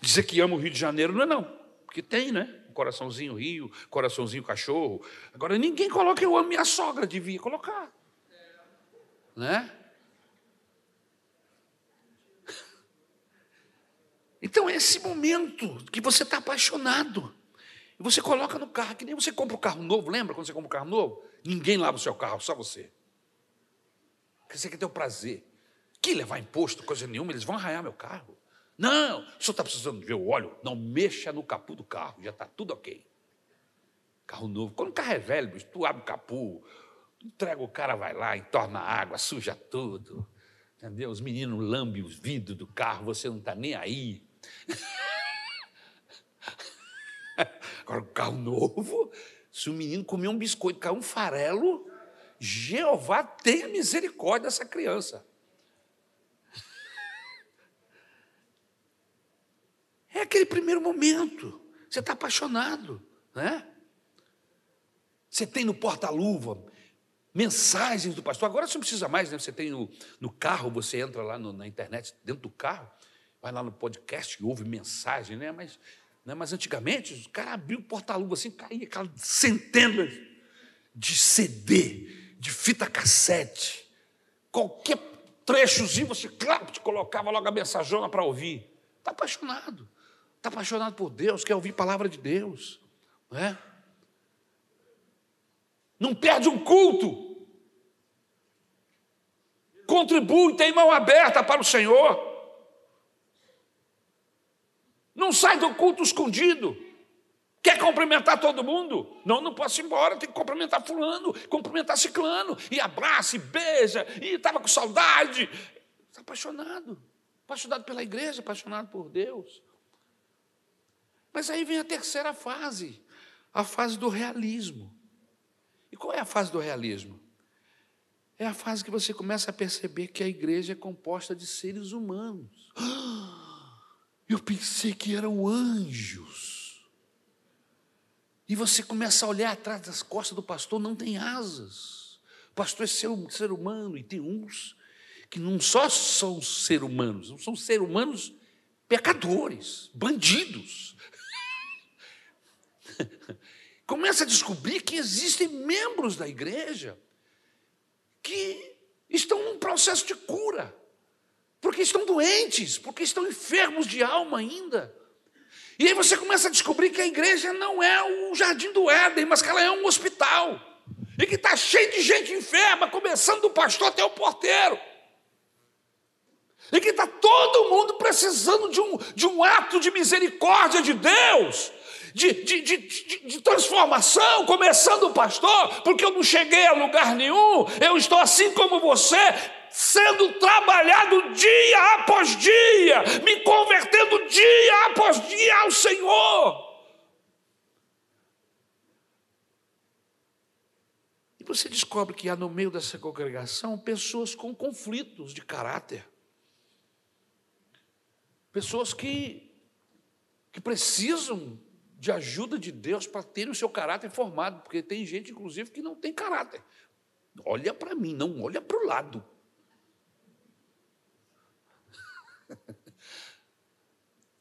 Dizer que amo o Rio de Janeiro não é não. Porque tem, né? Coraçãozinho rio, coraçãozinho cachorro. Agora ninguém coloca eu amo minha sogra, devia colocar. Né? Então é esse momento que você está apaixonado. E você coloca no carro, que nem você compra um carro novo, lembra quando você compra um carro novo? Ninguém lava o seu carro, só você. Porque você quer ter o prazer. Que levar imposto, coisa nenhuma, eles vão arranhar meu carro. Não, o senhor está precisando ver o óleo? Não, mexa no capô do carro, já está tudo ok. Carro novo. Quando o carro é velho, bicho, tu abre o capô, entrega o cara, vai lá, entorna a água, suja tudo. Entendeu? Os meninos lambem os vidros do carro, você não está nem aí. Agora, o carro novo, se o menino comer um biscoito, cair um farelo, Jeová tenha misericórdia dessa criança. É aquele primeiro momento. Você está apaixonado, né? Você tem no porta-luva mensagens do pastor. Agora você não precisa mais, né? Você tem no, no carro, você entra lá no, na internet, dentro do carro, vai lá no podcast e ouve mensagem, né? Mas, né? Mas antigamente, os caras abriam o porta-luva assim, caía aquelas centenas de CD, de fita cassete. Qualquer trechozinho, você, claro, te colocava logo a mensajona para ouvir. Está apaixonado. Está apaixonado por Deus, quer ouvir palavra de Deus. Não é? Não perde um culto. Contribui, tem mão aberta para o Senhor. Não sai do culto escondido. Quer cumprimentar todo mundo? Não, não posso ir embora, tem que cumprimentar fulano, cumprimentar ciclano, e abraça, e beija, e estava com saudade. Está apaixonado, apaixonado pela igreja, apaixonado por Deus. Mas aí vem a terceira fase, a fase do realismo. E qual é a fase do realismo? É a fase que você começa a perceber que a igreja é composta de seres humanos. Eu pensei que eram anjos. E você começa a olhar atrás das costas do pastor, não tem asas. O pastor é ser, ser humano, e tem uns que não só são ser humanos, são ser humanos pecadores, bandidos. começa a descobrir que existem membros da igreja que estão num processo de cura, porque estão doentes, porque estão enfermos de alma ainda. E aí você começa a descobrir que a igreja não é o jardim do Éden, mas que ela é um hospital. E que está cheio de gente enferma, começando do pastor até o porteiro. E que está todo mundo precisando de um, de um ato de misericórdia de Deus de, de, de, de, transformação, começando o pastor, porque eu não cheguei a lugar nenhum, eu estou assim como você, sendo trabalhado dia após dia, me convertendo dia após dia ao Senhor. E você descobre que há no meio dessa congregação pessoas com conflitos de caráter. Pessoas que, que precisam de ajuda de Deus para ter o seu caráter formado, porque tem gente, inclusive, que não tem caráter. Olha para mim, não olha para o lado.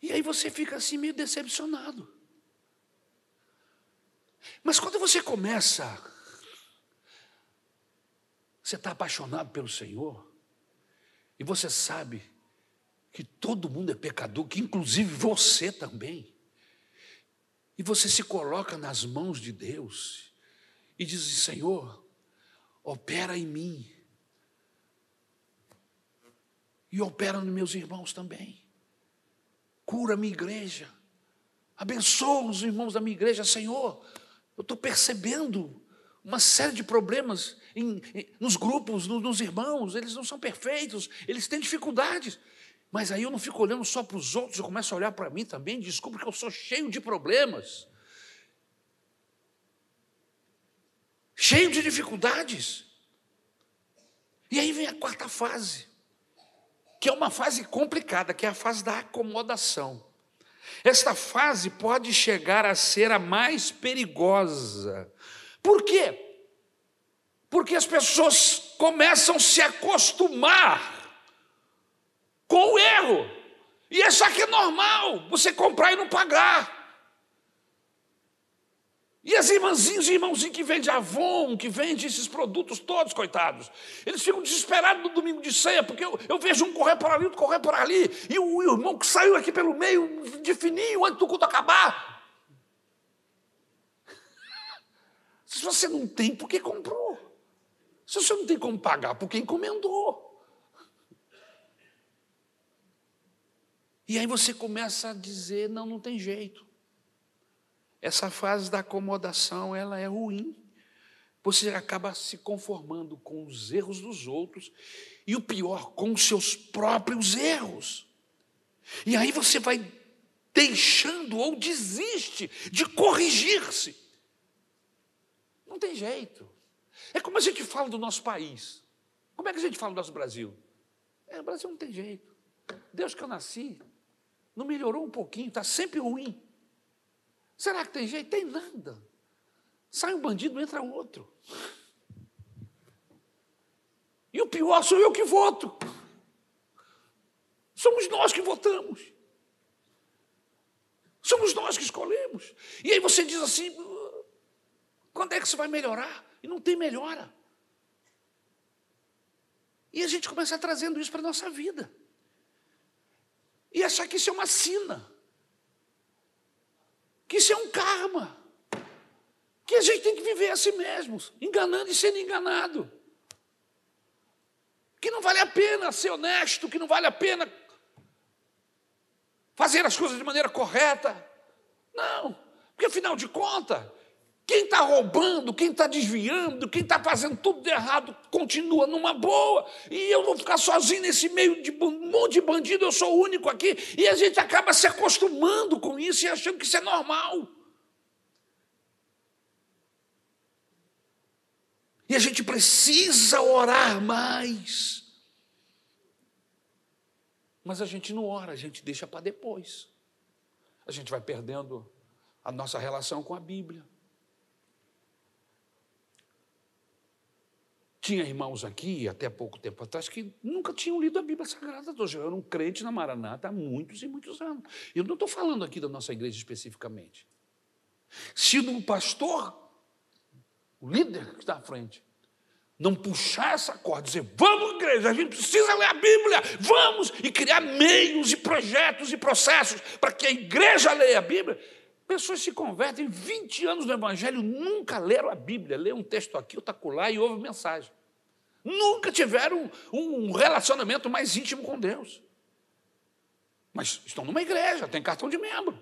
E aí você fica assim meio decepcionado. Mas quando você começa, você está apaixonado pelo Senhor, e você sabe que todo mundo é pecador, que inclusive você também. E você se coloca nas mãos de Deus e diz: Senhor, opera em mim. E opera nos meus irmãos também. Cura a minha igreja. Abençoa os irmãos da minha igreja, Senhor. Eu estou percebendo uma série de problemas em, em, nos grupos, nos irmãos. Eles não são perfeitos, eles têm dificuldades. Mas aí eu não fico olhando só para os outros, eu começo a olhar para mim também, descubro que eu sou cheio de problemas, cheio de dificuldades. E aí vem a quarta fase, que é uma fase complicada, que é a fase da acomodação. Esta fase pode chegar a ser a mais perigosa. Por quê? Porque as pessoas começam a se acostumar com o erro. E achar que é normal você comprar e não pagar. E as irmãzinhas e irmãozinhos que vende Avon, que vende esses produtos todos, coitados, eles ficam desesperados no domingo de ceia, porque eu, eu vejo um correr por ali, outro correr por ali, e o, o irmão que saiu aqui pelo meio, de fininho, antes do culto acabar. Se você não tem, por que comprou? Se você não tem como pagar, por que encomendou? E aí você começa a dizer: não, não tem jeito. Essa fase da acomodação, ela é ruim. Você acaba se conformando com os erros dos outros e o pior, com os seus próprios erros. E aí você vai deixando ou desiste de corrigir-se. Não tem jeito. É como a gente fala do nosso país. Como é que a gente fala do nosso Brasil? É, o Brasil não tem jeito. Deus que eu nasci, não melhorou um pouquinho, está sempre ruim. Será que tem jeito? Tem nada. Sai um bandido, entra outro. E o pior sou eu que voto. Somos nós que votamos. Somos nós que escolhemos. E aí você diz assim: quando é que isso vai melhorar? E não tem melhora. E a gente começa trazendo isso para a nossa vida. E achar que isso é uma sina. Que isso é um karma. Que a gente tem que viver a si mesmos, enganando e sendo enganado. Que não vale a pena ser honesto, que não vale a pena fazer as coisas de maneira correta. Não, porque afinal de contas, quem está roubando, quem está desviando, quem está fazendo tudo de errado, continua numa boa. E eu vou ficar sozinho nesse meio de um monte de bandido, eu sou o único aqui. E a gente acaba se acostumando com isso e achando que isso é normal. E a gente precisa orar mais. Mas a gente não ora, a gente deixa para depois. A gente vai perdendo a nossa relação com a Bíblia. Tinha irmãos aqui, até pouco tempo atrás, que nunca tinham lido a Bíblia Sagrada. Eu era um crente na Maranata há muitos e muitos anos. Eu não estou falando aqui da nossa igreja especificamente. Se o pastor, o líder que está à frente, não puxar essa corda, dizer, vamos, igreja, a gente precisa ler a Bíblia, vamos, e criar meios e projetos e processos para que a igreja leia a Bíblia, pessoas se convertem 20 anos no Evangelho, nunca leram a Bíblia, lê um texto aqui, outro acolá e ouvem mensagem. Nunca tiveram um relacionamento mais íntimo com Deus. Mas estão numa igreja, tem cartão de membro.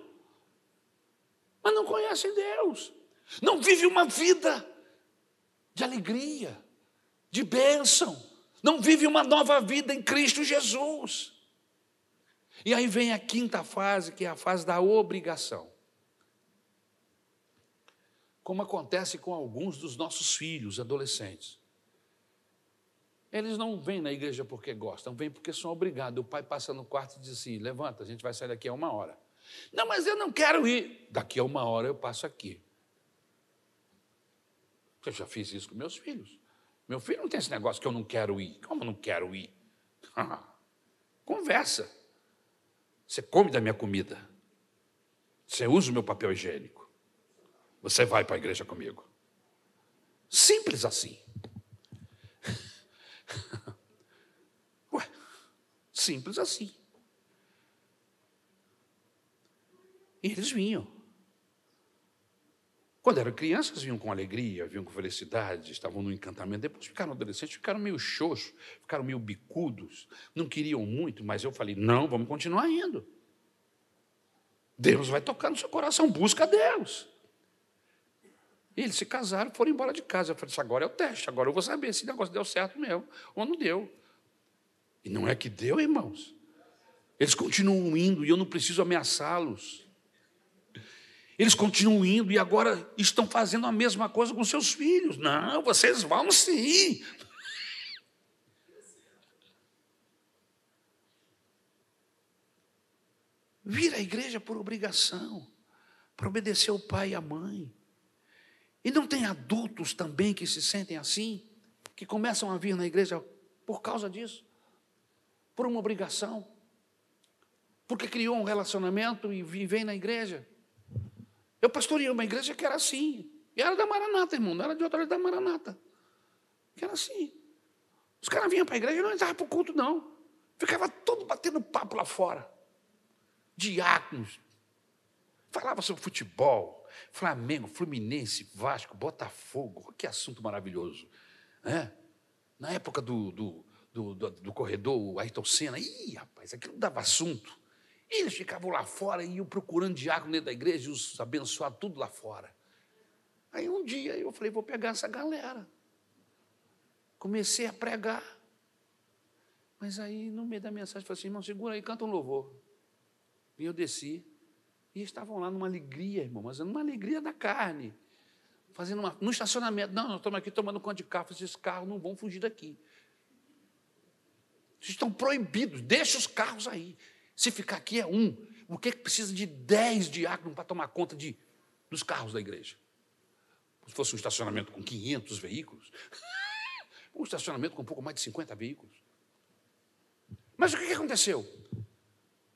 Mas não conhecem Deus. Não vivem uma vida de alegria, de bênção. Não vive uma nova vida em Cristo Jesus. E aí vem a quinta fase, que é a fase da obrigação. Como acontece com alguns dos nossos filhos, adolescentes. Eles não vêm na igreja porque gostam, vêm porque são obrigados. O pai passa no quarto e diz assim: levanta, a gente vai sair daqui a uma hora. Não, mas eu não quero ir. Daqui a uma hora eu passo aqui. Eu já fiz isso com meus filhos. Meu filho não tem esse negócio que eu não quero ir. Como eu não quero ir? Conversa. Você come da minha comida. Você usa o meu papel higiênico. Você vai para a igreja comigo. Simples assim. Ué, simples assim. E eles vinham. Quando eram crianças, vinham com alegria, vinham com felicidade, estavam no encantamento. Depois ficaram adolescentes, ficaram meio xoxos, ficaram meio bicudos, não queriam muito, mas eu falei: não, vamos continuar indo. Deus vai tocar no seu coração, busca Deus. E eles se casaram, foram embora de casa. Eu falei: isso agora é o teste, agora eu vou saber se o negócio deu certo mesmo ou não deu. E não é que deu, irmãos. Eles continuam indo e eu não preciso ameaçá-los. Eles continuam indo e agora estão fazendo a mesma coisa com seus filhos. Não, vocês vão sim. Vir à igreja por obrigação, para obedecer ao pai e à mãe. E não tem adultos também que se sentem assim, que começam a vir na igreja por causa disso, por uma obrigação, porque criou um relacionamento e vem na igreja. Eu pastorei uma igreja que era assim. E era da Maranata, irmão, não era de outra, era da Maranata. Que era assim. Os caras vinham para a igreja e não entravam para o culto, não. Ficava todo batendo papo lá fora. Diáconos. Falava sobre futebol, Flamengo, Fluminense, Vasco, Botafogo, que assunto maravilhoso. É? Na época do, do, do, do, do corredor, Ayrton Senna, ih, rapaz, aquilo dava assunto. Eles ficavam lá fora e iam procurando diácono dentro da igreja e os abençoar tudo lá fora. Aí um dia eu falei, vou pegar essa galera. Comecei a pregar. Mas aí, no meio da mensagem, falei assim, irmão, segura aí, canta um louvor. E eu desci. E estavam lá numa alegria, irmão, mas numa alegria da carne. Fazendo uma, no estacionamento. Não, nós estamos aqui tomando conta de carro. Esses carros não vão fugir daqui. Vocês estão proibidos. Deixa os carros aí. Se ficar aqui é um. O que, é que precisa de dez diáconos para tomar conta de, dos carros da igreja? Se fosse um estacionamento com 500 veículos. um estacionamento com um pouco mais de 50 veículos. Mas o que aconteceu?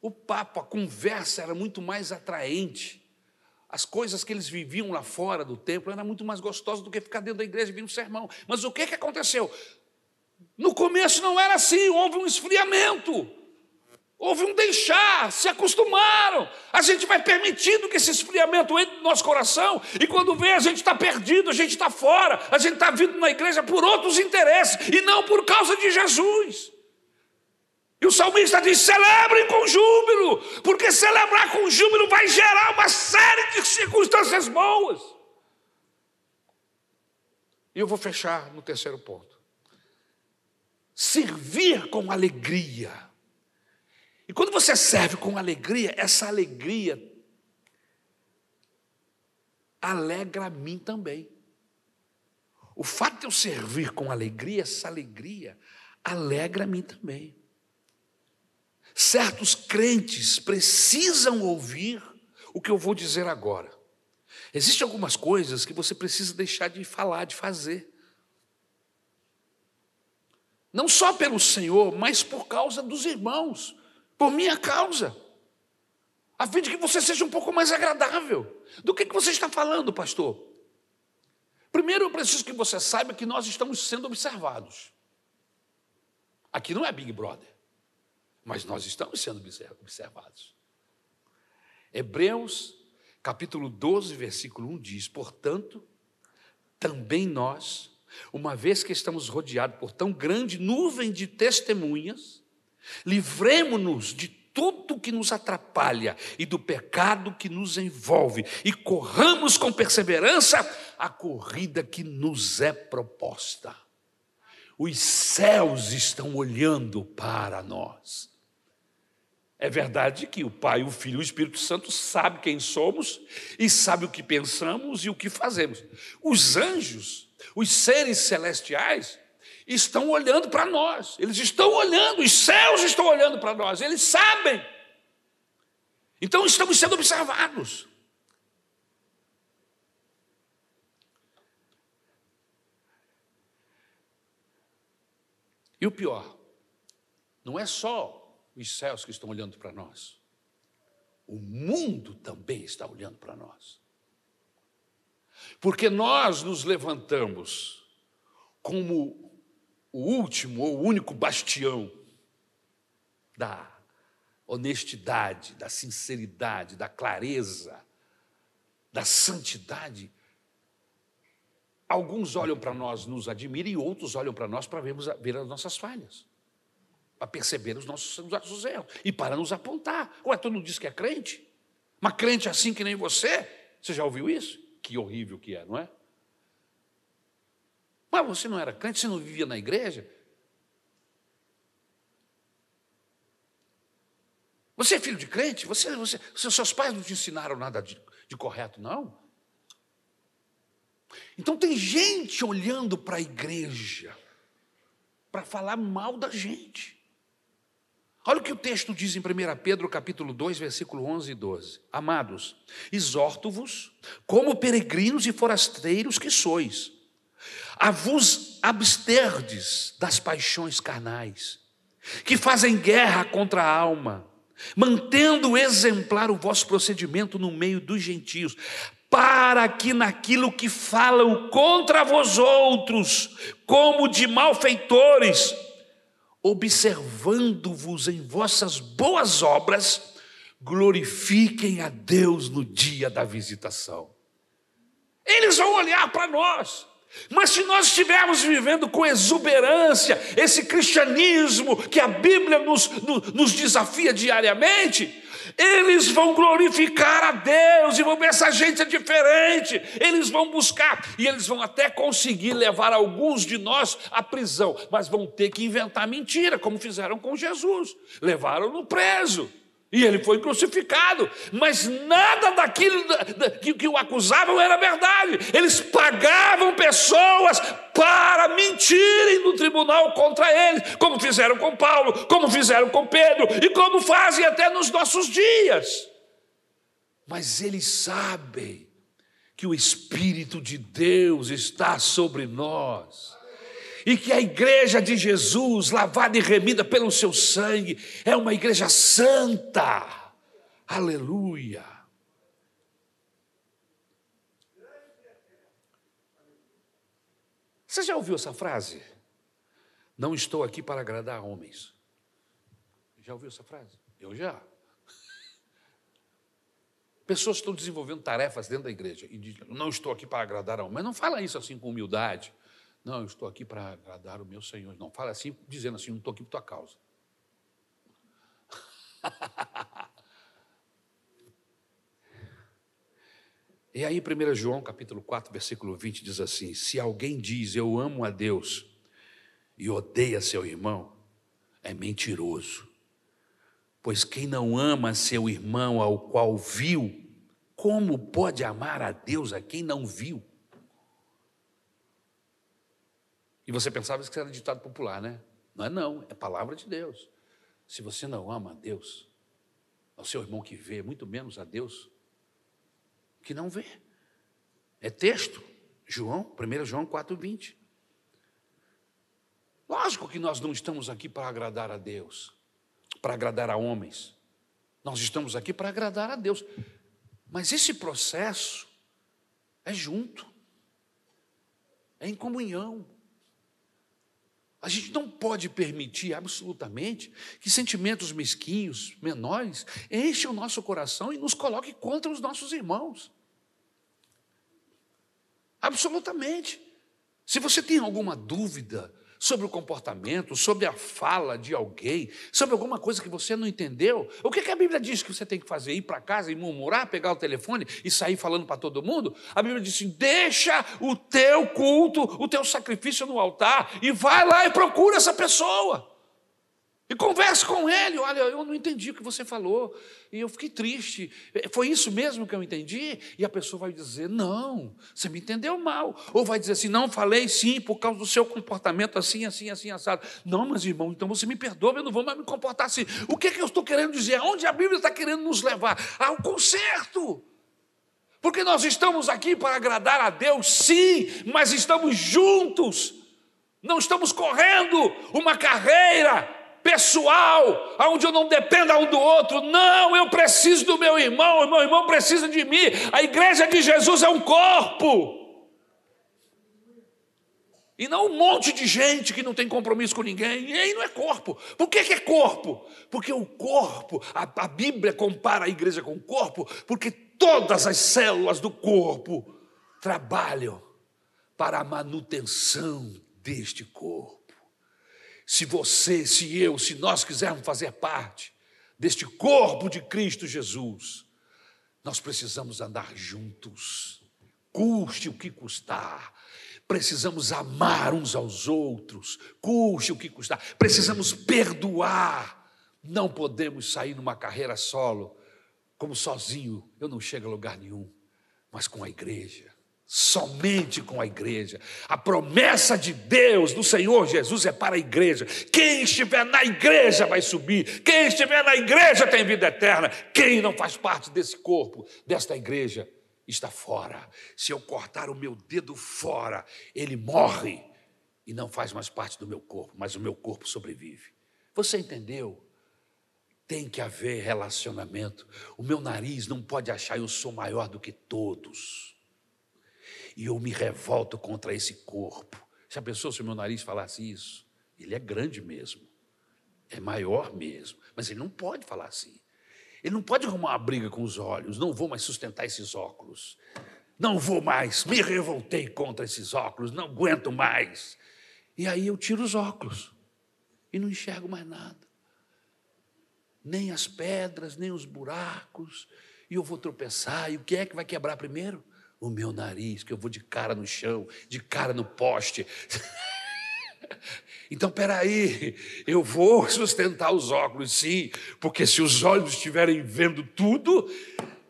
O papo, a conversa era muito mais atraente. As coisas que eles viviam lá fora do templo eram muito mais gostosas do que ficar dentro da igreja e vir um sermão. Mas o que, aconteceu? No começo não era assim, houve um esfriamento. Houve um deixar, se acostumaram. A gente vai permitindo que esse esfriamento entre no nosso coração, e quando vê, a gente está perdido, a gente está fora, a gente está vindo na igreja por outros interesses, e não por causa de Jesus. E o salmista diz: celebrem com júbilo, porque celebrar com júbilo vai gerar uma série de circunstâncias boas. E eu vou fechar no terceiro ponto. Servir com alegria. E quando você serve com alegria, essa alegria alegra a mim também. O fato de eu servir com alegria, essa alegria alegra a mim também. Certos crentes precisam ouvir o que eu vou dizer agora. Existem algumas coisas que você precisa deixar de falar, de fazer. Não só pelo Senhor, mas por causa dos irmãos, por minha causa. A fim de que você seja um pouco mais agradável. Do que, que você está falando, pastor? Primeiro, eu preciso que você saiba que nós estamos sendo observados. Aqui não é Big Brother mas nós estamos sendo observados. Hebreus, capítulo 12, versículo 1 diz: Portanto, também nós, uma vez que estamos rodeados por tão grande nuvem de testemunhas, livremos-nos de tudo que nos atrapalha e do pecado que nos envolve, e corramos com perseverança a corrida que nos é proposta. Os céus estão olhando para nós. É verdade que o Pai, o Filho e o Espírito Santo sabem quem somos e sabem o que pensamos e o que fazemos. Os anjos, os seres celestiais, estão olhando para nós. Eles estão olhando, os céus estão olhando para nós, eles sabem. Então estamos sendo observados. E o pior, não é só os céus que estão olhando para nós. O mundo também está olhando para nós. Porque nós nos levantamos como o último ou único bastião da honestidade, da sinceridade, da clareza, da santidade. Alguns olham para nós, nos admiram, e outros olham para nós para ver as nossas falhas para perceber os nossos, os nossos erros e para nos apontar. Ué, tu não diz que é crente? Uma crente assim que nem você? Você já ouviu isso? Que horrível que é, não é? Mas você não era crente, você não vivia na igreja? Você é filho de crente? Você, você, seus pais não te ensinaram nada de, de correto, não? Então tem gente olhando para a igreja para falar mal da gente. Olha o que o texto diz em 1 Pedro capítulo 2, versículo 11 e 12. Amados, exorto-vos como peregrinos e forasteiros que sois, a vos absterdes das paixões carnais, que fazem guerra contra a alma, mantendo exemplar o vosso procedimento no meio dos gentios, para que naquilo que falam contra vós outros, como de malfeitores, observando-vos em vossas boas obras, glorifiquem a Deus no dia da visitação. Eles vão olhar para nós. Mas se nós estivermos vivendo com exuberância esse cristianismo que a Bíblia nos, nos, nos desafia diariamente, eles vão glorificar a Deus e vão ver essa gente é diferente. Eles vão buscar e eles vão até conseguir levar alguns de nós à prisão, mas vão ter que inventar mentira, como fizeram com Jesus. Levaram-no preso. E ele foi crucificado, mas nada daquilo que, que o acusavam era verdade. Eles pagavam pessoas para mentirem no tribunal contra eles, como fizeram com Paulo, como fizeram com Pedro e como fazem até nos nossos dias. Mas eles sabem que o Espírito de Deus está sobre nós e que a igreja de Jesus, lavada e remida pelo seu sangue, é uma igreja santa. Aleluia. Você já ouviu essa frase? Não estou aqui para agradar homens. Já ouviu essa frase? Eu já. Pessoas estão desenvolvendo tarefas dentro da igreja e dizem, não estou aqui para agradar a homens. Não fala isso assim com humildade. Não, eu estou aqui para agradar o meu Senhor. Não, fala assim, dizendo assim, não estou aqui por tua causa. e aí, 1 João capítulo 4, versículo 20, diz assim: Se alguém diz eu amo a Deus e odeia seu irmão, é mentiroso. Pois quem não ama seu irmão ao qual viu, como pode amar a Deus a quem não viu? E você pensava que era ditado popular, né? Não é não, é palavra de Deus. Se você não ama a Deus, ao seu irmão que vê, muito menos a Deus que não vê. É texto, João, 1 João 4,20. Lógico que nós não estamos aqui para agradar a Deus, para agradar a homens. Nós estamos aqui para agradar a Deus. Mas esse processo é junto, é em comunhão. A gente não pode permitir absolutamente que sentimentos mesquinhos, menores, enchem o nosso coração e nos coloquem contra os nossos irmãos. Absolutamente. Se você tem alguma dúvida sobre o comportamento, sobre a fala de alguém, sobre alguma coisa que você não entendeu. O que, a Bíblia diz que você tem que fazer? Ir para casa e murmurar, pegar o telefone e sair falando para todo mundo? A Bíblia diz assim: deixa o teu culto, o teu sacrifício no altar e vai lá e procura essa pessoa. E converse com ele. Olha, eu não entendi o que você falou. E eu fiquei triste. Foi isso mesmo que eu entendi? E a pessoa vai dizer: Não, você me entendeu mal. Ou vai dizer assim: Não, falei sim, por causa do seu comportamento assim, assim, assim, assado. Não, mas irmão, então você me perdoa, eu não vou mais me comportar assim. O que, é que eu estou querendo dizer? Aonde a Bíblia está querendo nos levar? Ao conserto. Porque nós estamos aqui para agradar a Deus, sim, mas estamos juntos. Não estamos correndo uma carreira pessoal, onde eu não dependa um do outro. Não, eu preciso do meu irmão, o meu irmão precisa de mim. A igreja de Jesus é um corpo. E não um monte de gente que não tem compromisso com ninguém. E aí não é corpo. Por que, que é corpo? Porque o corpo, a, a Bíblia compara a igreja com o corpo, porque todas as células do corpo trabalham para a manutenção deste corpo. Se você, se eu, se nós quisermos fazer parte deste corpo de Cristo Jesus, nós precisamos andar juntos, custe o que custar. Precisamos amar uns aos outros, custe o que custar. Precisamos perdoar. Não podemos sair numa carreira solo, como sozinho, eu não chego a lugar nenhum, mas com a igreja somente com a igreja. A promessa de Deus, do Senhor Jesus, é para a igreja. Quem estiver na igreja vai subir. Quem estiver na igreja tem vida eterna. Quem não faz parte desse corpo, desta igreja, está fora. Se eu cortar o meu dedo fora, ele morre e não faz mais parte do meu corpo, mas o meu corpo sobrevive. Você entendeu? Tem que haver relacionamento. O meu nariz não pode achar eu sou maior do que todos. E eu me revolto contra esse corpo. Já pensou se o meu nariz falasse isso? Ele é grande mesmo. É maior mesmo. Mas ele não pode falar assim. Ele não pode arrumar uma briga com os olhos. Não vou mais sustentar esses óculos. Não vou mais, me revoltei contra esses óculos, não aguento mais. E aí eu tiro os óculos e não enxergo mais nada. Nem as pedras, nem os buracos. E eu vou tropeçar. E o que é que vai quebrar primeiro? O meu nariz, que eu vou de cara no chão, de cara no poste. Então, peraí, eu vou sustentar os óculos, sim, porque se os olhos estiverem vendo tudo,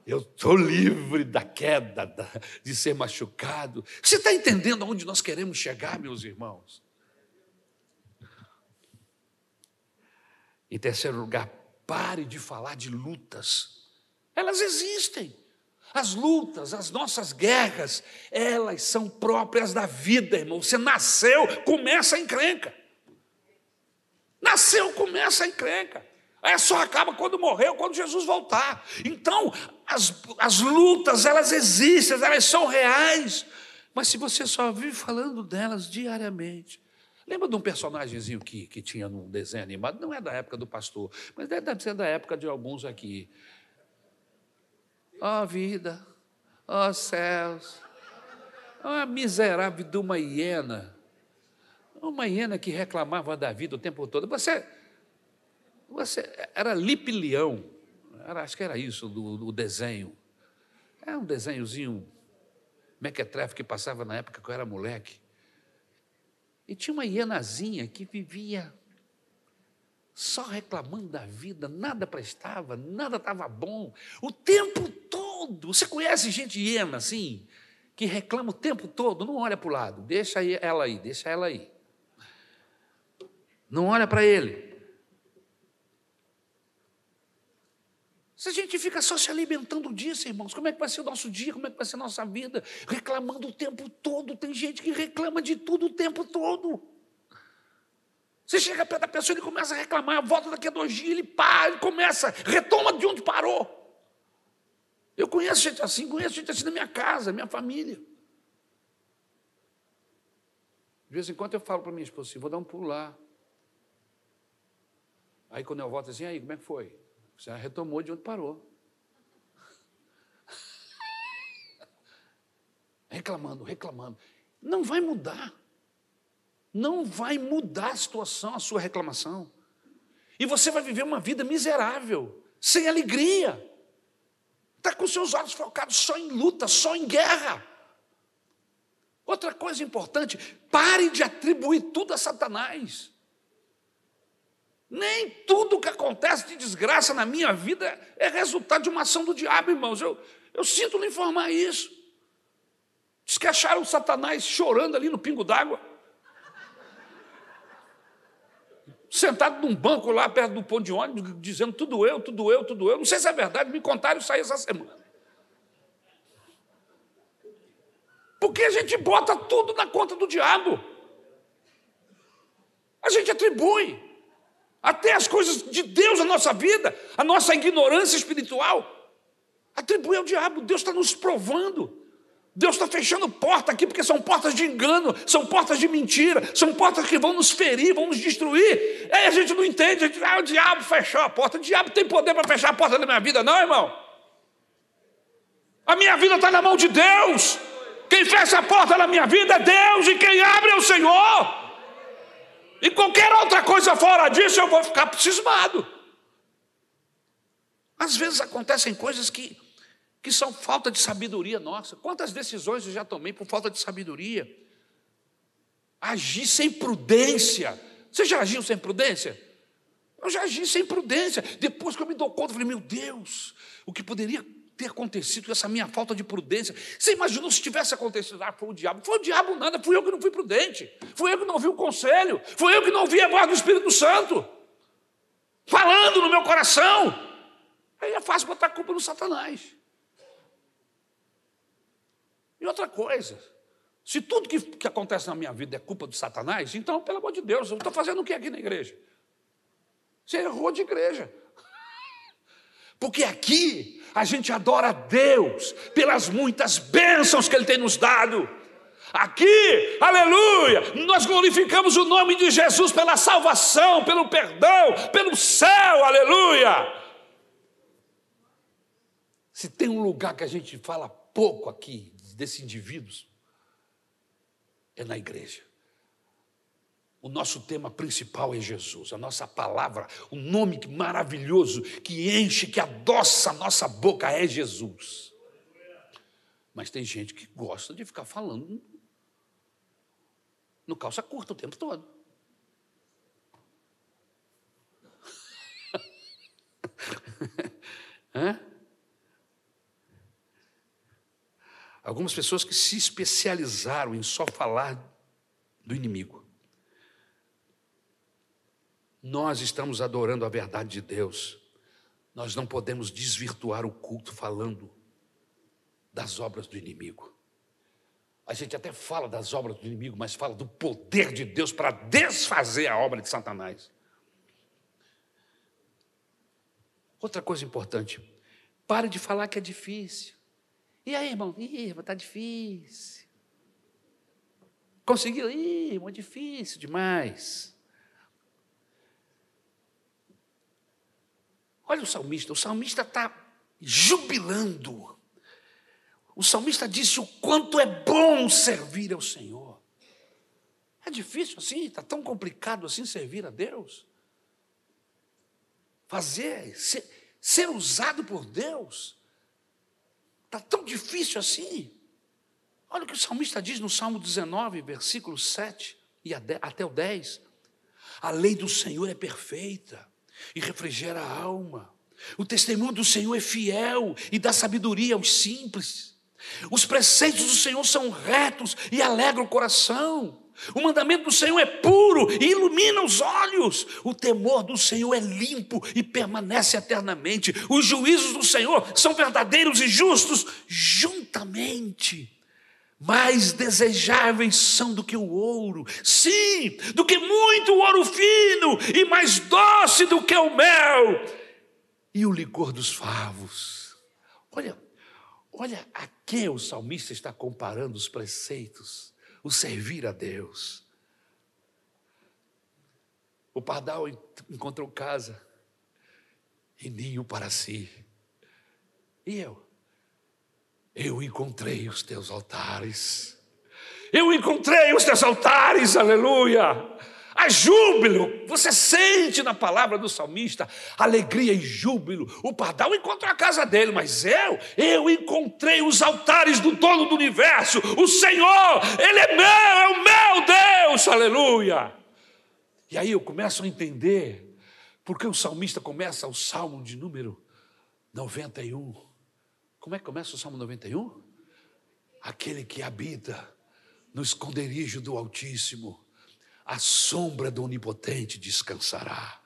eu estou livre da queda, de ser machucado. Você está entendendo aonde nós queremos chegar, meus irmãos? Em terceiro lugar, pare de falar de lutas. Elas existem. As lutas, as nossas guerras, elas são próprias da vida, irmão. Você nasceu, começa a encrenca. Nasceu, começa a encrenca. É só acaba quando morreu, quando Jesus voltar. Então, as, as lutas, elas existem, elas são reais. Mas se você só vive falando delas diariamente. Lembra de um personagemzinho que, que tinha num desenho animado? Não é da época do pastor, mas deve ser da época de alguns aqui. Ó oh, vida, ó oh, céus, ó oh, miserável de uma hiena. Uma hiena que reclamava da vida o tempo todo. Você você era Lipe-Leão, era, acho que era isso do, do desenho. É um desenhozinho mequetrefe que passava na época que eu era moleque. E tinha uma hienazinha que vivia só reclamando da vida, nada prestava, nada estava bom, o tempo todo. Você conhece gente hiena assim, que reclama o tempo todo, não olha para o lado, deixa ela aí, deixa ela aí. Não olha para ele. Se a gente fica só se alimentando disso, irmãos, como é que vai ser o nosso dia? Como é que vai ser a nossa vida? Reclamando o tempo todo. Tem gente que reclama de tudo o tempo todo. Você chega perto da pessoa, ele começa a reclamar, volta daqui a dois dias, ele para, ele começa, retoma de onde parou. Eu conheço gente assim, conheço gente assim na minha casa, minha família. De vez em quando eu falo para minha esposa assim, vou dar um pulo lá. Aí quando eu volto assim, aí, como é que foi? Você retomou de onde parou. Reclamando, reclamando. Não vai mudar. Não vai mudar a situação, a sua reclamação. E você vai viver uma vida miserável, sem alegria. Está com seus olhos focados só em luta, só em guerra. Outra coisa importante, pare de atribuir tudo a Satanás. Nem tudo que acontece de desgraça na minha vida é resultado de uma ação do diabo, irmãos. Eu, eu sinto lhe informar isso. Diz que acharam Satanás chorando ali no pingo d'água. Sentado num banco lá perto do ponto de ônibus, dizendo tudo eu, tudo eu, tudo eu. Não sei se é verdade, me contaram isso aí essa semana. Porque a gente bota tudo na conta do diabo. A gente atribui até as coisas de Deus na nossa vida, a nossa ignorância espiritual, atribui ao diabo. Deus está nos provando. Deus está fechando porta aqui, porque são portas de engano, são portas de mentira, são portas que vão nos ferir, vão nos destruir. Aí a gente não entende, a gente, ah, o diabo fechou a porta. O diabo tem poder para fechar a porta da minha vida, não, irmão. A minha vida está na mão de Deus. Quem fecha a porta da minha vida é Deus, e quem abre é o Senhor. E qualquer outra coisa fora disso eu vou ficar cismado. Às vezes acontecem coisas que, que são falta de sabedoria nossa. Quantas decisões eu já tomei por falta de sabedoria? Agir sem prudência. Você já agiu sem prudência? Eu já agi sem prudência. Depois que eu me dou conta, eu falei, meu Deus, o que poderia ter acontecido com essa minha falta de prudência. Você imaginou se tivesse acontecido? Ah, foi o diabo. Foi o diabo nada, fui eu que não fui prudente. Fui eu que não ouvi o conselho. Fui eu que não ouvi a voz do Espírito Santo. Falando no meu coração. Aí é fácil botar a culpa no Satanás. E outra coisa, se tudo que, que acontece na minha vida é culpa do Satanás, então, pelo amor de Deus, eu estou fazendo o que aqui na igreja? Você errou de igreja. Porque aqui a gente adora a Deus pelas muitas bênçãos que Ele tem nos dado. Aqui, aleluia, nós glorificamos o nome de Jesus pela salvação, pelo perdão, pelo céu, aleluia. Se tem um lugar que a gente fala pouco aqui desses indivíduos é na igreja. O nosso tema principal é Jesus, a nossa palavra, o nome maravilhoso que enche, que adoça a nossa boca é Jesus. Mas tem gente que gosta de ficar falando no calça curta o tempo todo. Hã? Algumas pessoas que se especializaram em só falar do inimigo. Nós estamos adorando a verdade de Deus. Nós não podemos desvirtuar o culto falando das obras do inimigo. A gente até fala das obras do inimigo, mas fala do poder de Deus para desfazer a obra de Satanás. Outra coisa importante, pare de falar que é difícil. E aí, irmão? Ih, irmão, está difícil. Conseguiu? Ih, irmão, difícil demais. Olha o salmista, o salmista está jubilando. O salmista disse o quanto é bom servir ao Senhor. É difícil assim, está tão complicado assim servir a Deus. Fazer, ser, ser usado por Deus. Está tão difícil assim. Olha o que o salmista diz no Salmo 19, versículo 7 e até o 10. A lei do Senhor é perfeita e refrigera a alma. O testemunho do Senhor é fiel e dá sabedoria aos simples. Os preceitos do Senhor são retos e alegram o coração. O mandamento do Senhor é puro e ilumina os olhos. O temor do Senhor é limpo e permanece eternamente. Os juízos do Senhor são verdadeiros e justos juntamente. Mais desejáveis são do que o ouro, sim, do que muito ouro fino, e mais doce do que o mel e o licor dos favos. Olha, olha a que o salmista está comparando os preceitos o servir a Deus. O pardal encontrou casa e ninho para si. E eu? Eu encontrei os teus altares. Eu encontrei os teus altares, aleluia. Há júbilo, você sente na palavra do salmista alegria e júbilo. O pardal encontrou a casa dele, mas eu, eu encontrei os altares do dono do universo, o Senhor, Ele é meu, é o meu Deus, aleluia. E aí eu começo a entender porque o salmista começa o salmo de número 91. Como é que começa o salmo 91? Aquele que habita no esconderijo do Altíssimo a sombra do Onipotente descansará.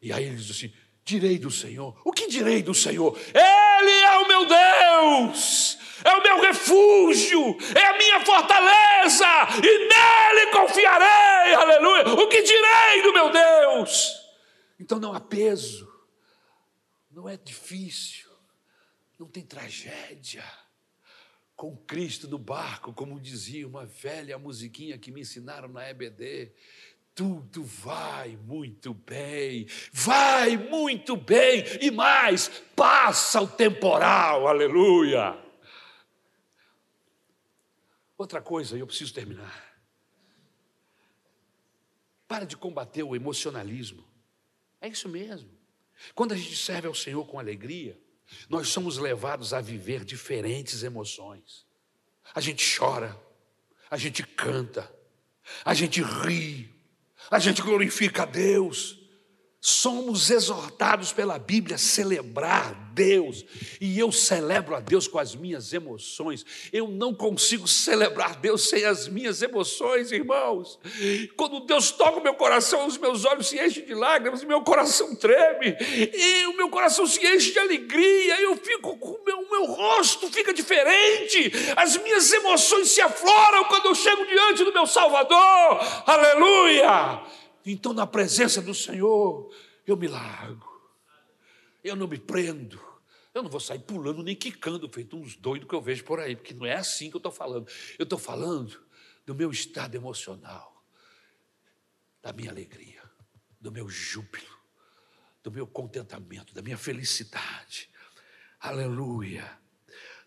E aí ele diz assim: direi do Senhor. O que direi do Senhor? Ele é o meu Deus, é o meu refúgio, é a minha fortaleza, e nele confiarei. Aleluia. O que direi do meu Deus? Então não há peso, não é difícil, não tem tragédia com Cristo no barco, como dizia uma velha musiquinha que me ensinaram na EBD. Tudo vai muito bem, vai muito bem, e mais, passa o temporal, aleluia. Outra coisa, eu preciso terminar. Para de combater o emocionalismo. É isso mesmo. Quando a gente serve ao Senhor com alegria, nós somos levados a viver diferentes emoções. A gente chora, a gente canta, a gente ri, a gente glorifica a Deus, Somos exortados pela Bíblia a celebrar Deus, e eu celebro a Deus com as minhas emoções. Eu não consigo celebrar Deus sem as minhas emoções, irmãos. Quando Deus toca o meu coração, os meus olhos se enchem de lágrimas, meu coração treme, e o meu coração se enche de alegria, eu fico com o meu, o meu rosto fica diferente, as minhas emoções se afloram quando eu chego diante do meu Salvador. Aleluia! Então, na presença do Senhor, eu me largo. Eu não me prendo. Eu não vou sair pulando nem quicando, feito uns doidos que eu vejo por aí, porque não é assim que eu estou falando. Eu estou falando do meu estado emocional, da minha alegria, do meu júbilo, do meu contentamento, da minha felicidade. Aleluia.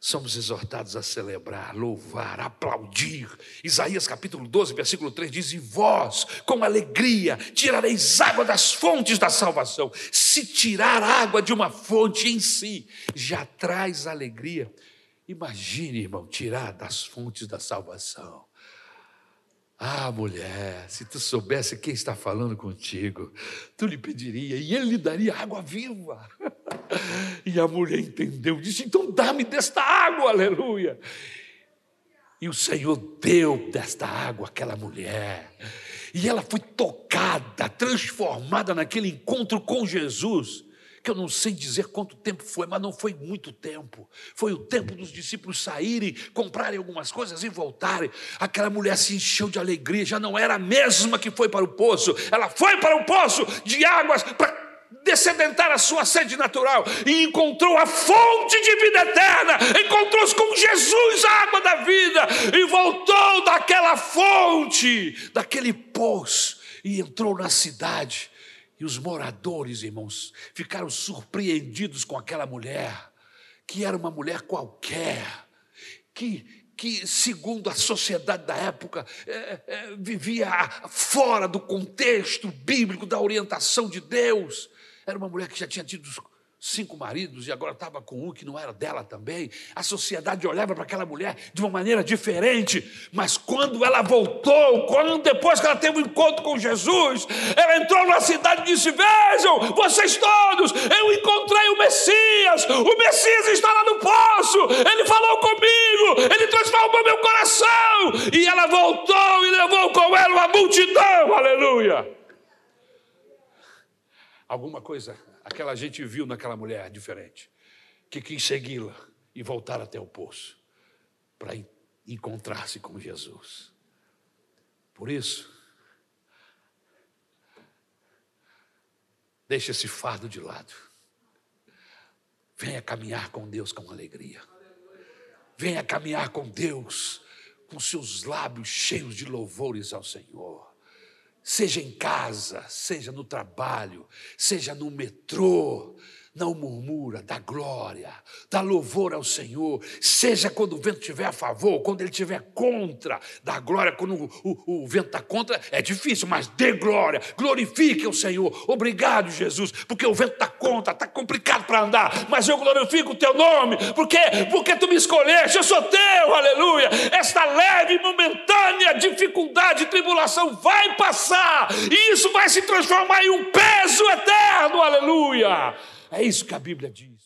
Somos exortados a celebrar, louvar, aplaudir. Isaías capítulo 12, versículo 3 diz: E vós, com alegria, tirareis água das fontes da salvação. Se tirar água de uma fonte em si já traz alegria, imagine, irmão, tirar das fontes da salvação. Ah, mulher, se tu soubesse quem está falando contigo, tu lhe pediria e ele lhe daria água viva. E a mulher entendeu, disse: então dá-me desta água, aleluia. E o Senhor deu desta água àquela mulher. E ela foi tocada, transformada naquele encontro com Jesus que eu não sei dizer quanto tempo foi, mas não foi muito tempo. Foi o tempo dos discípulos saírem, comprarem algumas coisas e voltarem. Aquela mulher se encheu de alegria, já não era a mesma que foi para o poço, ela foi para o poço de águas para descedentar a sua sede natural e encontrou a fonte de vida eterna, encontrou-se com Jesus, a água da vida, e voltou daquela fonte, daquele poço, e entrou na cidade e os moradores, irmãos, ficaram surpreendidos com aquela mulher, que era uma mulher qualquer, que, que segundo a sociedade da época, é, é, vivia fora do contexto bíblico, da orientação de Deus. Era uma mulher que já tinha tido cinco maridos e agora estava com um que não era dela também. A sociedade olhava para aquela mulher de uma maneira diferente, mas quando ela voltou, quando depois que ela teve um encontro com Jesus, ela entrou na cidade e disse: Vejam, vocês todos, eu encontrei o Messias, o Messias está lá no poço, ele falou comigo, ele transformou meu coração. E ela voltou e levou com ela uma multidão, aleluia. Alguma coisa aquela gente viu naquela mulher diferente, que quis segui-la e voltar até o poço para encontrar-se com Jesus. Por isso, deixe esse fardo de lado. Venha caminhar com Deus com alegria. Venha caminhar com Deus com seus lábios cheios de louvores ao Senhor seja em casa, seja no trabalho, seja no metrô, não murmura, dá glória, dá louvor ao Senhor, seja quando o vento estiver a favor, quando ele estiver contra, dá glória, quando o, o, o vento está contra, é difícil, mas dê glória, glorifique o Senhor, obrigado Jesus, porque o vento está contra, está complicado para andar, mas eu glorifico o teu nome, porque, porque tu me escolheste, eu sou teu, aleluia, esta leve e momentânea dificuldade, tribulação vai passar, e isso vai se transformar em um peso eterno, aleluia. É isso que a Bíblia diz.